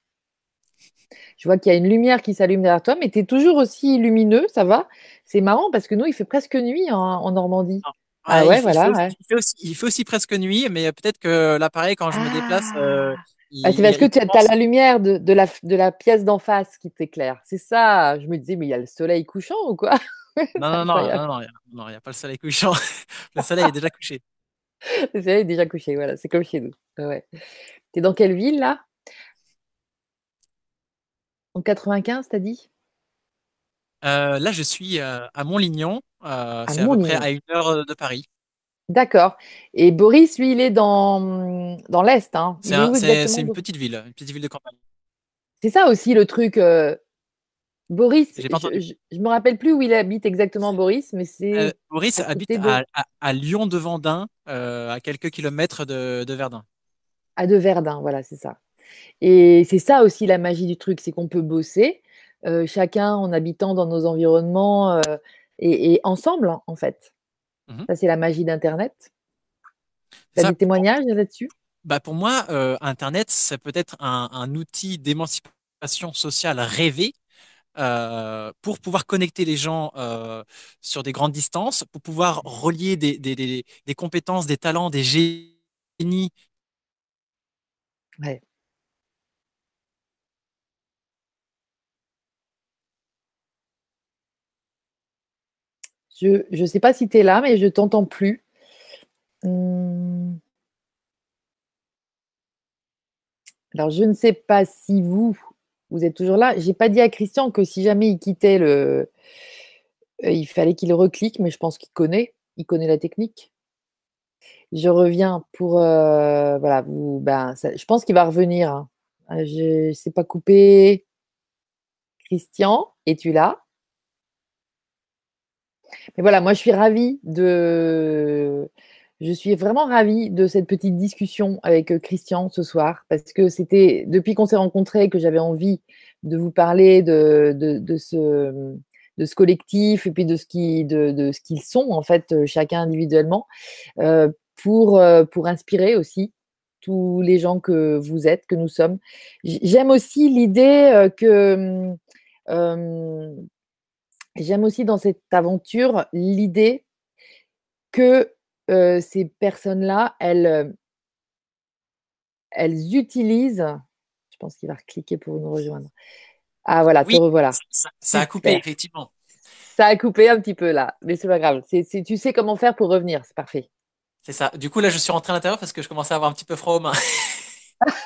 Je vois qu'il y a une lumière qui s'allume derrière toi, mais tu es toujours aussi lumineux, ça va? C'est marrant parce que nous, il fait presque nuit en, en Normandie. Ah, ah ouais, il voilà. Fait, Il, fait aussi, il, fait aussi, presque nuit, mais peut-être que l'appareil, quand je me déplace, euh, ah, c'est parce que tu as, la lumière de, de, la, de la pièce d'en face qui t'éclaire. C'est ça. Je me disais, mais il y a le soleil couchant ou quoi? *laughs* Non, non, non, non, non, il n'y a pas le soleil couchant. *laughs* le soleil est déjà couché. *laughs* Le soleil est déjà couché, voilà, c'est comme chez nous. Ouais. Tu es dans quelle ville là? En 95, t'as dit? Euh, Là, je suis euh, à Montlignon. Euh, c'est à peu près à une heure de Paris. D'accord. Et Boris, lui, il est dans, dans l'Est. Hein. C'est une petite ville, une petite ville de campagne. C'est ça aussi le truc. Euh, Boris, je, ne me rappelle plus où il habite exactement, Boris, mais c'est. Euh, Boris habite à, Lyon de Vendin, euh, à quelques kilomètres de, Verdun. À de Verdun, voilà, c'est ça. Et c'est ça aussi la magie du truc, c'est qu'on peut bosser, chacun en habitant dans nos environnements et, et, ensemble, en fait. Mmh Ça, c'est la magie d'Internet. Tu as des témoignages là-dessus? Bah Pour moi, euh, Internet, c'est peut-être un, outil d'émancipation sociale rêvé euh, pour pouvoir connecter les gens euh, sur des grandes distances, pour pouvoir relier des, des, des, des compétences, des talents, des génies. Ouais. Je ne sais pas si tu es là, mais je t'entends plus. Hum. Alors, je ne sais pas si vous, vous êtes toujours là. Je n'ai pas dit à Christian que si jamais il quittait le. Euh, il fallait qu'il reclique, mais je pense qu'il connaît. Il connaît la technique. Je reviens pour. Euh, voilà, vous, ben, je pense qu'il va revenir. Hein. Euh, je ne sais pas couper. Christian, es-tu là? Mais voilà, moi, je suis ravie de. Je suis vraiment ravie de cette petite discussion avec euh, Christian ce soir, parce que c'était depuis qu'on s'est rencontrés que j'avais envie de vous parler de, de, ce, de ce collectif et puis de ce qui, de, ce qu'ils sont en fait euh, chacun individuellement, euh, pour, pour inspirer aussi tous les gens que vous êtes, que nous sommes. J'aime aussi l'idée que J'aime aussi dans cette aventure l'idée que ces personnes-là, elles, elles utilisent. Je pense qu'il va cliquer pour nous rejoindre. Ah voilà, te revoilà. Ça, a coupé, effectivement. Ça a coupé un petit peu là, mais c'est pas grave. tu sais comment faire pour revenir, c'est parfait. C'est ça. Du coup, là, je suis rentré à l'intérieur parce que je commençais à avoir un petit peu froid aux mains.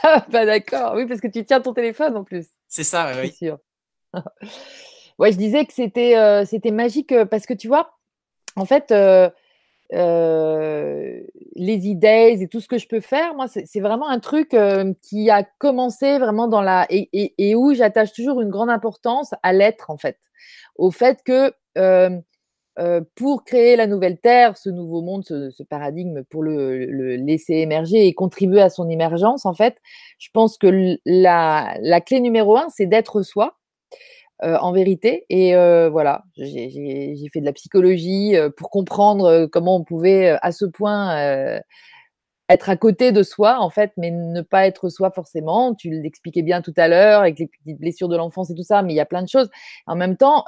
pas *laughs* d'accord. Oui, parce que tu tiens ton téléphone en plus. C'est ça, oui. C'est sûr. Ouais, je disais que c'était euh, c'était magique euh, parce que tu vois, en fait, euh, les idées et tout ce que je peux faire, moi, c'est vraiment un truc qui a commencé vraiment dans la et, et, où j'attache toujours une grande importance à l'être en fait, au fait que pour créer la nouvelle terre, ce nouveau monde, ce, ce paradigme, pour le, le, laisser émerger et contribuer à son émergence, en fait, je pense que la, la clé numéro un, c'est d'être soi euh, en vérité. Et euh, voilà, j'ai fait de la psychologie euh, pour comprendre comment on pouvait à ce point être à côté de soi, en fait, mais ne pas être soi forcément. Tu l'expliquais bien tout à l'heure avec les petites blessures de l'enfance et tout ça, mais il y a plein de choses. En même temps,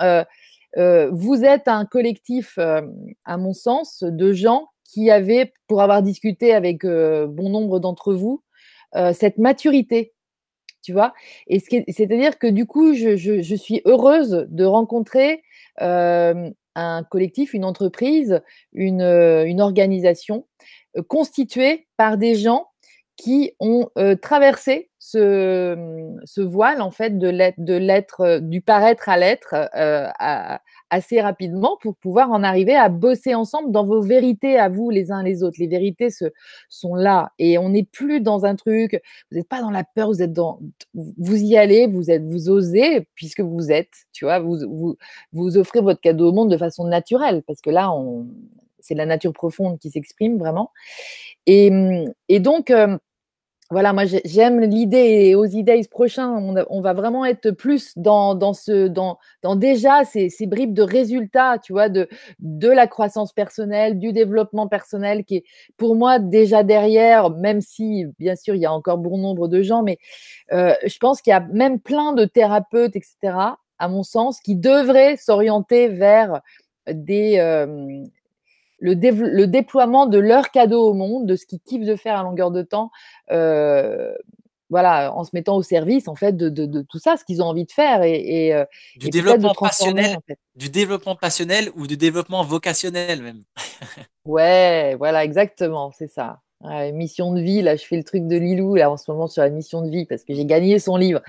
vous êtes un collectif, à mon sens, de gens qui avaient, pour avoir discuté avec bon nombre d'entre vous, cette maturité tu vois. Et c'est-à-dire que du coup, je, suis heureuse de rencontrer un collectif, une entreprise, une, une organisation constituée par des gens qui ont traversé ce, ce, voile en fait de l'être, de l'être, du paraître à l'être assez rapidement pour pouvoir en arriver à bosser ensemble dans vos vérités à vous les uns les autres. Les vérités se, sont là et on n'est plus dans un truc. Vous n'êtes pas dans la peur, vous êtes dans, vous y allez, vous êtes, vous osez puisque vous êtes. Tu vois, vous vous, vous offrez votre cadeau au monde de façon naturelle parce que là c'est la nature profonde qui s'exprime vraiment. Et, et donc, voilà, moi j'aime l'idée et aux idées prochains, on, va vraiment être plus dans, dans ce, dans, dans déjà ces, ces, bribes de résultats, tu vois, de, de la croissance personnelle, du développement personnel qui est pour moi déjà derrière, même si bien sûr il y a encore bon nombre de gens, mais euh, je pense qu'il y a même plein de thérapeutes, etc., à mon sens, qui devraient s'orienter vers des, euh, le, le, déploiement de leur cadeau au monde, de ce qu'ils kiffent de faire à longueur de temps, euh, voilà, en se mettant au service en fait de, de, de tout ça, ce qu'ils ont envie de faire et, euh, du développement passionnel, du développement passionnel ou du développement vocationnel même. ouais, voilà, exactement, c'est ça mission de vie, là, je fais le truc de Lilou, là, en ce moment, sur la mission de vie, parce que j'ai gagné son livre.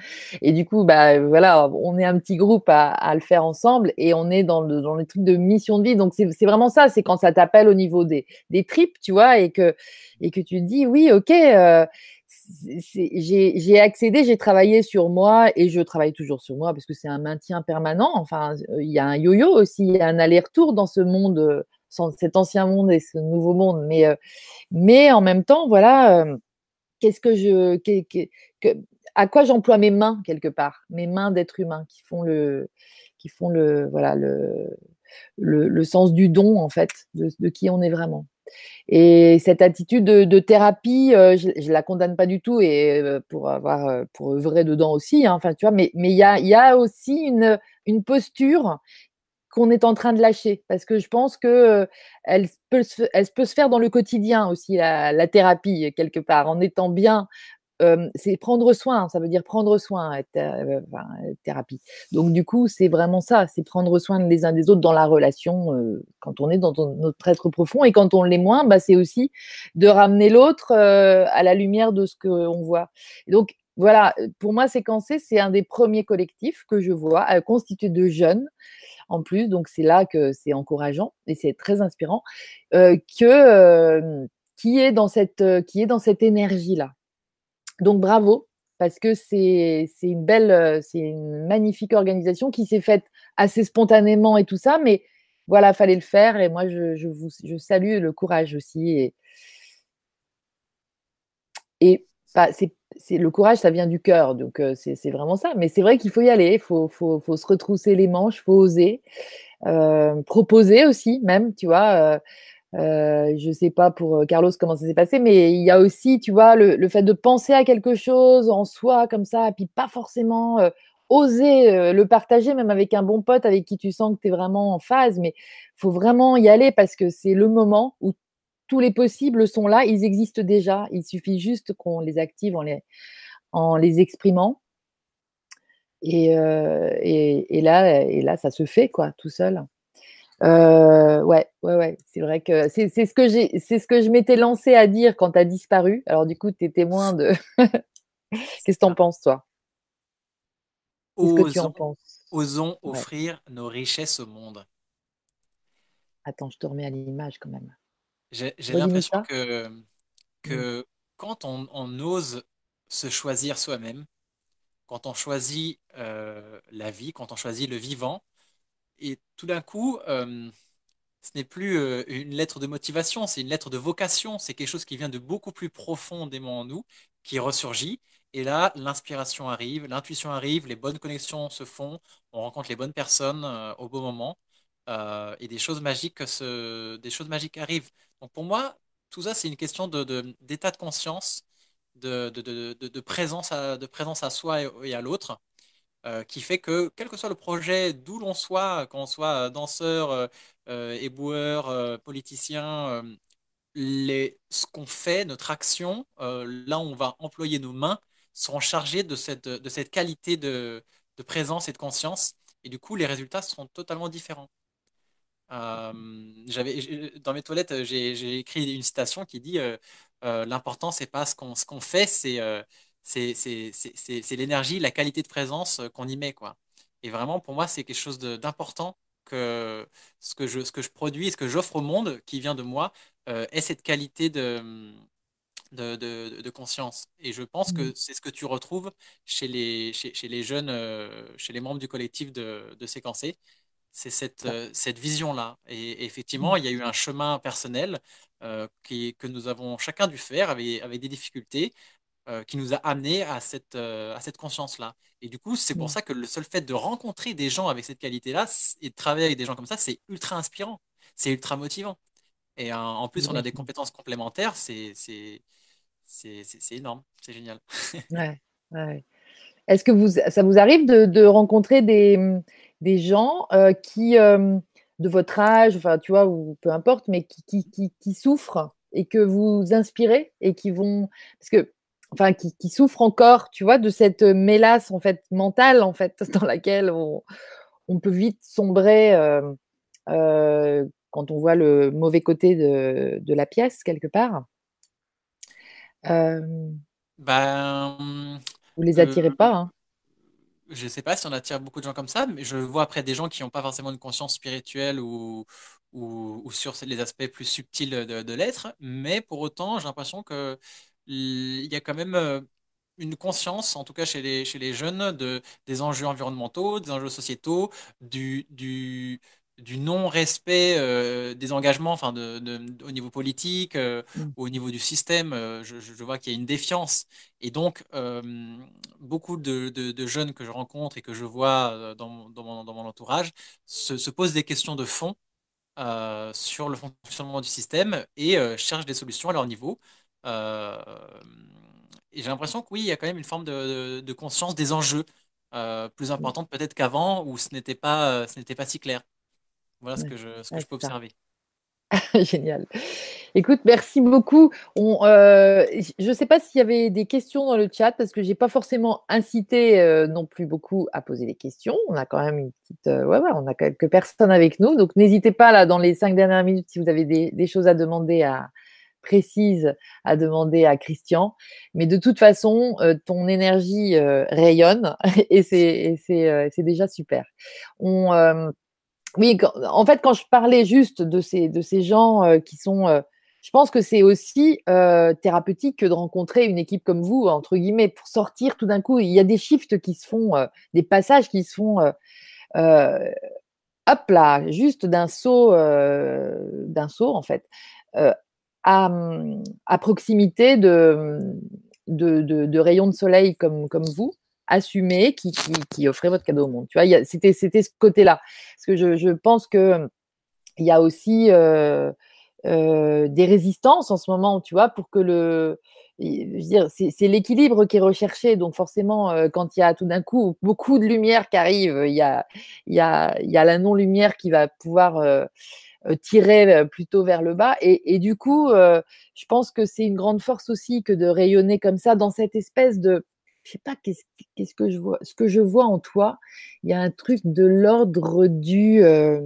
Et du coup, bah, voilà, on est un petit groupe à, à le faire ensemble et on est dans le, dans les trucs de mission de vie. Donc, c'est vraiment ça, c'est quand ça t'appelle au niveau des, des tripes, tu vois, et que, et que tu dis, oui, ok, euh, j'ai accédé, j'ai travaillé sur moi et je travaille toujours sur moi parce que c'est un maintien permanent. Enfin, il y a un yo-yo aussi, il y a un aller-retour dans ce monde cet ancien monde et ce nouveau monde. Mais, euh, mais en même temps, voilà, euh, qu'est-ce que je, à quoi j'emploie mes mains quelque part, mes mains d'être humain qui font le, qui font le, voilà, le, le, sens du don en fait, de, qui on est vraiment. Et cette attitude de, thérapie, euh, je, ne la condamne pas du tout et pour avoir pour œuvrer dedans aussi. Hein, enfin, tu vois, mais mais il y a, y a aussi une, une posture qu'on est en train de lâcher parce que je pense que elle peut se, elle peut se faire dans le quotidien aussi la, thérapie quelque part en étant bien c'est prendre soin, ça veut dire prendre soin, euh, thérapie. Donc du coup, c'est vraiment ça, c'est prendre soin les uns des autres dans la relation quand on est dans notre être profond et quand on l'est moins, bah, c'est aussi de ramener l'autre à la lumière de ce qu'on voit. donc voilà, pour moi, Séquencer, c'est un des premiers collectifs que je vois, constitué de jeunes en plus. Donc c'est là que c'est encourageant et c'est très inspirant euh, que qui est dans cette énergie là. Donc bravo parce que c'est une belle c'est une magnifique organisation qui s'est faite assez spontanément et tout ça, mais voilà, fallait le faire et moi je, vous salue le courage aussi et bah, c'est c'est le courage, ça vient du cœur, donc c'est vraiment ça. Mais c'est vrai qu'il faut y aller, il faut, se retrousser les manches, faut oser, euh, proposer aussi, même, tu vois. Euh, je sais pas pour Carlos comment ça s'est passé, mais il y a aussi, tu vois, le, le, fait de penser à quelque chose en soi comme ça, et puis pas forcément oser le partager, même avec un bon pote avec qui tu sens que tu es vraiment en phase, mais faut vraiment y aller parce que c'est le moment où tous les possibles sont là, ils existent déjà. Il suffit juste qu'on les active en les, en les exprimant. Et, euh, et, là, et là, ça se fait, quoi, tout seul. Euh, ouais, ouais, ouais. C'est vrai que c'est ce que j'ai, c'est ce que je m'étais lancé à dire quand tu as disparu. Alors, du coup, tu es témoin de. *laughs* Qu'est-ce que tu en penses, toi? Qu'est-ce que tu en penses? Osons offrir nos richesses au monde. Attends, je te remets à l'image quand même. J'ai l'impression que, que quand on, ose se choisir soi-même, quand on choisit euh, la vie, quand on choisit le vivant, et tout d'un coup, euh, ce n'est plus euh, une lettre de motivation, c'est une lettre de vocation, c'est quelque chose qui vient de beaucoup plus profondément en nous, qui ressurgit. Et là, l'inspiration arrive, l'intuition arrive, les bonnes connexions se font, on rencontre les bonnes personnes au bon moment. Euh, et des choses magiques se, des choses magiques arrivent. Donc pour moi, tout ça, c'est une question d'état de, conscience, de, présence à, soi et, à l'autre, euh, qui fait que, quel que soit le projet, d'où l'on soit, qu'on soit danseur, euh, éboueur, politicien, ce qu'on fait, notre action, là où on va employer nos mains, seront chargés de cette, qualité de présence et de conscience. Et du coup, les résultats seront totalement différents. Euh, j'avais, dans mes toilettes, j'ai écrit une citation qui dit euh, euh, L'important, c'est pas ce qu'on ce qu'on fait, c'est c'est l'énergie, la qualité de présence qu'on y met. Quoi. Et vraiment, pour moi, c'est quelque chose d'important que ce que, je, ce que je produis, ce que j'offre au monde, qui vient de moi, ait cette qualité de, de, de, conscience. Et je pense que mmh. c'est ce que tu retrouves chez les, chez, chez les jeunes, chez les membres du collectif de, de séquencer c'est cette, euh, cette vision-là. Et, effectivement, il y a eu un chemin personnel euh, qui, que nous avons chacun dû faire avec, avec des difficultés euh, qui nous a amené à cette, à cette conscience-là. Et du coup, c'est pour ça que le seul fait de rencontrer des gens avec cette qualité-là et de travailler avec des gens comme ça, c'est ultra inspirant, c'est ultra motivant. Et en plus, on a des compétences complémentaires, c'est énorme, c'est génial. *laughs* ouais, ouais. Est-ce que vous, ça vous arrive de, de rencontrer des, des gens euh, qui, euh, de votre âge, enfin, tu vois, ou peu importe, mais qui, qui, qui, souffrent et que vous inspirez et qui vont, parce que, enfin, qui, qui souffrent encore, tu vois, de cette mélasse en fait mentale en fait *laughs* dans laquelle on, on peut vite sombrer euh, quand on voit le mauvais côté de, de la pièce quelque part. Ben, vous les attirez pas. Hein je ne sais pas si on attire beaucoup de gens comme ça, mais je vois après des gens qui n'ont pas forcément une conscience spirituelle ou, ou, sur les aspects plus subtils de, l'être, mais pour autant, j'ai l'impression qu'il y a quand même euh, une conscience, en tout cas chez les, chez les jeunes, de, des enjeux environnementaux, des enjeux sociétaux, du, du, du non-respect euh, des engagements enfin de, au niveau politique, euh, mm. au niveau du système. Euh, je, vois qu'il y a une défiance. Et donc, beaucoup de, jeunes que je rencontre et que je vois dans, dans, mon, dans mon, entourage se, posent des questions de fond sur le fonctionnement du système et cherchent des solutions à leur niveau. et j'ai l'impression que oui, il y a quand même une forme de, conscience des enjeux plus importante peut-être qu'avant où ce n'était pas, ce n'était pas si clair. Voilà ce que je, ce que je peux observer. *laughs* Génial. Écoute, merci beaucoup. Euh, je ne sais pas s'il y avait des questions dans le chat parce que je n'ai pas forcément incité euh, non plus beaucoup à poser des questions. On a quand même une petite, euh, ouais, ouais, on a quelques personnes avec nous, donc n'hésitez pas là dans les cinq dernières minutes si vous avez des, des choses à demander à précises à demander à Christian. Mais de toute façon, ton énergie rayonne *laughs* et c'est déjà super. On oui, en fait, quand je parlais juste de ces, de ces gens euh, qui sont. Euh, je pense que c'est aussi euh, thérapeutique que de rencontrer une équipe comme vous, entre guillemets, pour sortir tout d'un coup. Il y a des shifts qui se font, des passages qui se font. hop là, juste d'un saut, d'un saut en fait, à, à, proximité de, de, de, de, rayons de soleil comme, comme vous, assumé qui, qui, offrait votre cadeau au monde. Tu vois, c'était, ce côté-là. Parce que je, je pense que il y a aussi euh, euh, des résistances en ce moment, tu vois, pour que le. C'est, l'équilibre qui est recherché. Donc, forcément, euh, quand il y a tout d'un coup beaucoup de lumière qui arrive, il y a, y a, y a la non-lumière qui va pouvoir tirer plutôt vers le bas. Et du coup, je pense que c'est une grande force aussi que de rayonner comme ça dans cette espèce de je sais pas qu'est-ce que je vois. Ce que je vois en toi, il y a un truc de l'ordre du. Euh...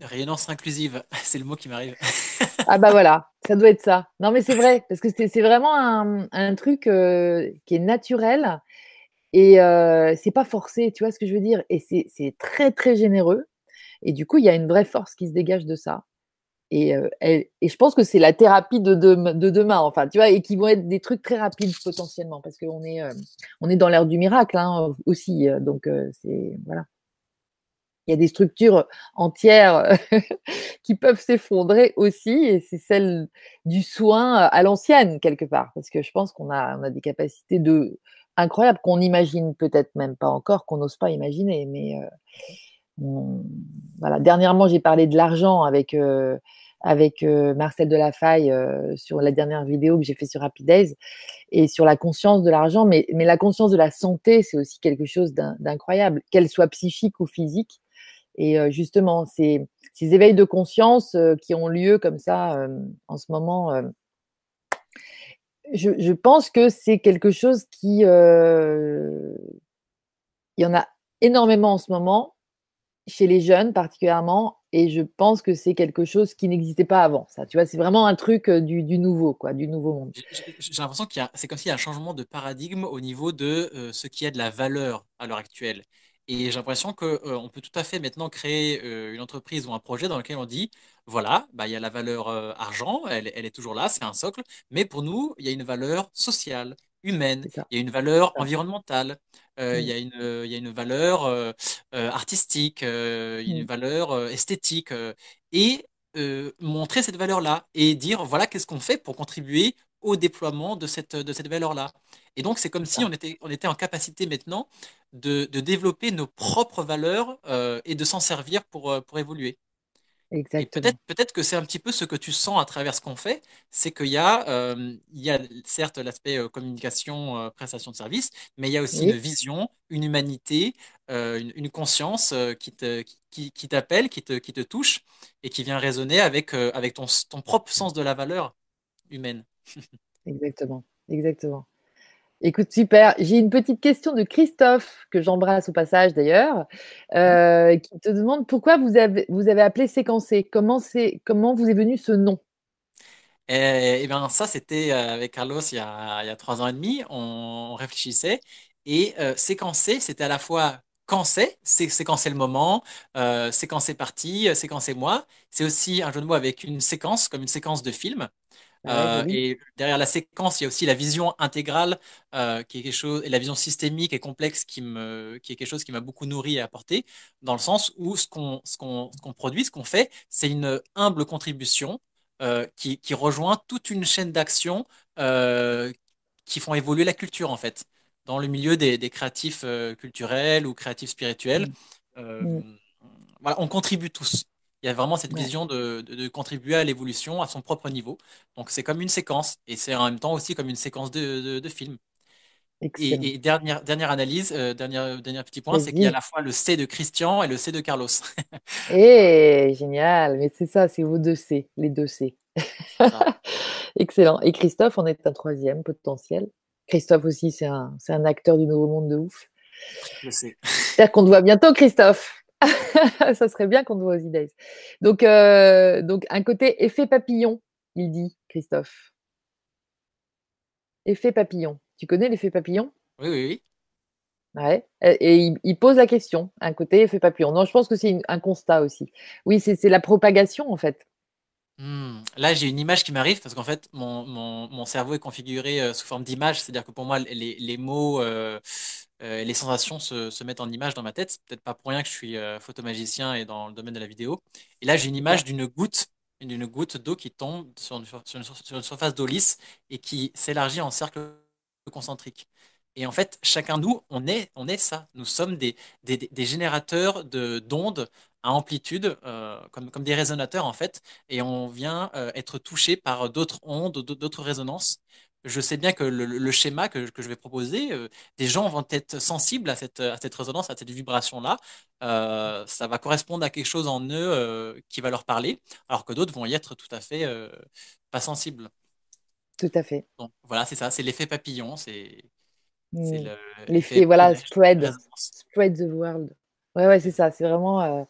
Rayonnance inclusive, *laughs* c'est le mot qui m'arrive. *laughs* ah bah voilà, ça doit être ça. Non mais c'est vrai, parce que c'est vraiment un, un truc euh, qui est naturel et euh, c'est pas forcé, tu vois ce que je veux dire? Et c'est très très généreux. Et du coup, il y a une vraie force qui se dégage de ça. Et, euh, et, je pense que c'est la thérapie de, de, demain, enfin, tu vois, et qui vont être des trucs très rapides potentiellement, parce qu'on est, euh, est dans l'ère du miracle hein, aussi. Euh, donc, c'est voilà. Il y a des structures entières *laughs* qui peuvent s'effondrer aussi, et c'est celle du soin à l'ancienne quelque part, parce que je pense qu'on a, on a des capacités de incroyables qu'on n'imagine peut-être même pas encore, qu'on n'ose pas imaginer, mais Dernièrement, j'ai parlé de l'argent avec avec euh, Marcel Delafaille euh, sur la dernière vidéo que j'ai fait sur Happy Days et sur la conscience de l'argent. Mais, mais la conscience de la santé, c'est aussi quelque chose d'incroyable, qu'elle soit psychique ou physique. Et euh, justement, ces, ces éveils de conscience qui ont lieu comme ça en ce moment, je, pense que c'est quelque chose qui. Euh, il y en a énormément en ce moment, chez les jeunes particulièrement, et je pense que c'est quelque chose qui n'existait pas avant. Ça, tu vois, c'est vraiment un truc euh, du, nouveau, quoi, du nouveau monde. J'ai l'impression qu'il c'est comme s'il y a un changement de paradigme au niveau de euh, ce qui a de la valeur à l'heure actuelle. Et j'ai l'impression qu'on euh, peut tout à fait maintenant créer une entreprise ou un projet dans lequel on dit, voilà, bah, il y a la valeur argent, elle, est toujours là, c'est un socle, mais pour nous, il y a une valeur sociale, humaine, il y a une valeur environnementale, il, y a une, il y a une valeur artistique, il y a une valeur esthétique, et montrer cette valeur-là et dire, voilà, qu'est-ce qu'on fait pour contribuer au déploiement de cette, de cette valeur-là. Et donc, c'est comme si on était, on était en capacité maintenant de, développer nos propres valeurs euh, et de s'en servir pour, euh, pour évoluer. Exactement. Et peut-être, peut-être que c'est un petit peu ce que tu sens à travers ce qu'on fait, c'est qu'il y a, euh, il y a certes l'aspect communication, prestation de service, mais il y a aussi une vision, une humanité, une, conscience qui, te, qui, qui t'appelle, qui te, qui te touche et qui vient résonner avec, avec ton, ton propre sens de la valeur humaine. *laughs* exactement, exactement. Écoute, super. J'ai une petite question de Christophe, que j'embrasse au passage d'ailleurs, euh, qui te demande pourquoi vous avez, vous avez appelé séquencé? Comment, comment vous est venu ce nom? Eh, eh bien, ça, c'était euh, avec Carlos il y a, il y a trois ans et demi. On, réfléchissait. Et euh, séquencer, c'était à la fois quand c'est, c'est le moment, euh, c'est quand c'est parti, c'est quand c'est moi. C'est aussi un jeu de mots avec une séquence, comme une séquence de film. Euh, et derrière la séquence, il y a aussi la vision intégrale, euh, qui est quelque chose, et la vision systémique et complexe qui, me, qui est quelque chose qui m'a beaucoup nourri et apporté, dans le sens où ce qu'on ce qu'on produit, ce qu'on fait, c'est une humble contribution euh, qui, qui, rejoint toute une chaîne d'actions qui font évoluer la culture, en fait, dans le milieu des, des créatifs culturels ou créatifs spirituels. Mmh. Mmh. Voilà, on contribue tous. Il y a vraiment cette vision de, de, contribuer à l'évolution à son propre niveau. Donc c'est comme une séquence et c'est en même temps aussi comme une séquence de, de, film. Et, dernière, dernière analyse, euh, dernier, dernier petit point, c'est qu'il y a à la fois le C de Christian et le C de Carlos. *laughs* Eh, génial, mais c'est ça, c'est vos deux C, les deux C. *laughs* Excellent. Et Christophe en est un troisième potentiel. Christophe aussi, c'est un, un acteur du Nouveau Monde de ouf. Je sais. J'espère qu'on te voit bientôt, Christophe. *laughs* ça serait bien qu'on te voit aux idées. Donc, euh, donc, un côté effet papillon, il dit, Christophe. Effet papillon. Tu connais l'effet papillon? Oui, oui, oui. Ouais. Et, il, pose la question, un côté effet papillon. Non, je pense que c'est un constat aussi. Oui, c'est la propagation, en fait. Hmm. Là, j'ai une image qui m'arrive parce qu'en fait, mon, mon, mon, cerveau est configuré euh, sous forme d'image. C'est-à-dire que pour moi, les, les mots, euh, euh, les sensations se, se, mettent en image dans ma tête. C'est peut-être pas pour rien que je suis photomagicien et dans le domaine de la vidéo. Et là, j'ai une image d'une goutte, d'une goutte d'eau qui tombe sur une, sur une, sur une surface d'eau lisse et qui s'élargit en cercle concentrique. Et en fait, chacun de nous, on est, on est ça. Nous sommes des, des, des générateurs d'ondes à amplitude, euh, comme, comme des résonateurs en fait, et on vient euh, être touché par d'autres ondes, d'autres résonances. Je sais bien que le, schéma que, que, je vais proposer, euh, des gens vont être sensibles à cette, à cette résonance, à cette vibration-là. ça va correspondre à quelque chose en eux qui va leur parler, alors que d'autres vont y être tout à fait pas sensibles. Tout à fait. Donc voilà, c'est ça, c'est l'effet papillon, c'est mmh. l'effet, voilà, spread, spread the world. Ouais, ouais, c'est ça. C'est vraiment. Euh,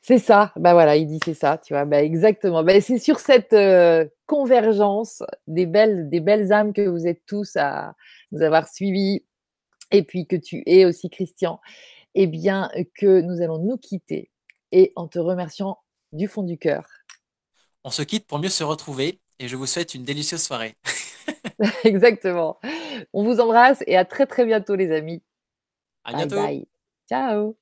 c'est ça. Bah voilà, il dit c'est ça, tu vois. Bah exactement. Bah, c'est sur cette euh, convergence des belles, des belles âmes que vous êtes tous à nous avoir suivis, et puis que tu es aussi, Christian, eh bien, que nous allons nous quitter et en te remerciant du fond du cœur. On se quitte pour mieux se retrouver et je vous souhaite une délicieuse soirée. *laughs* Exactement. On vous embrasse et à très très bientôt les amis. À bientôt. Ciao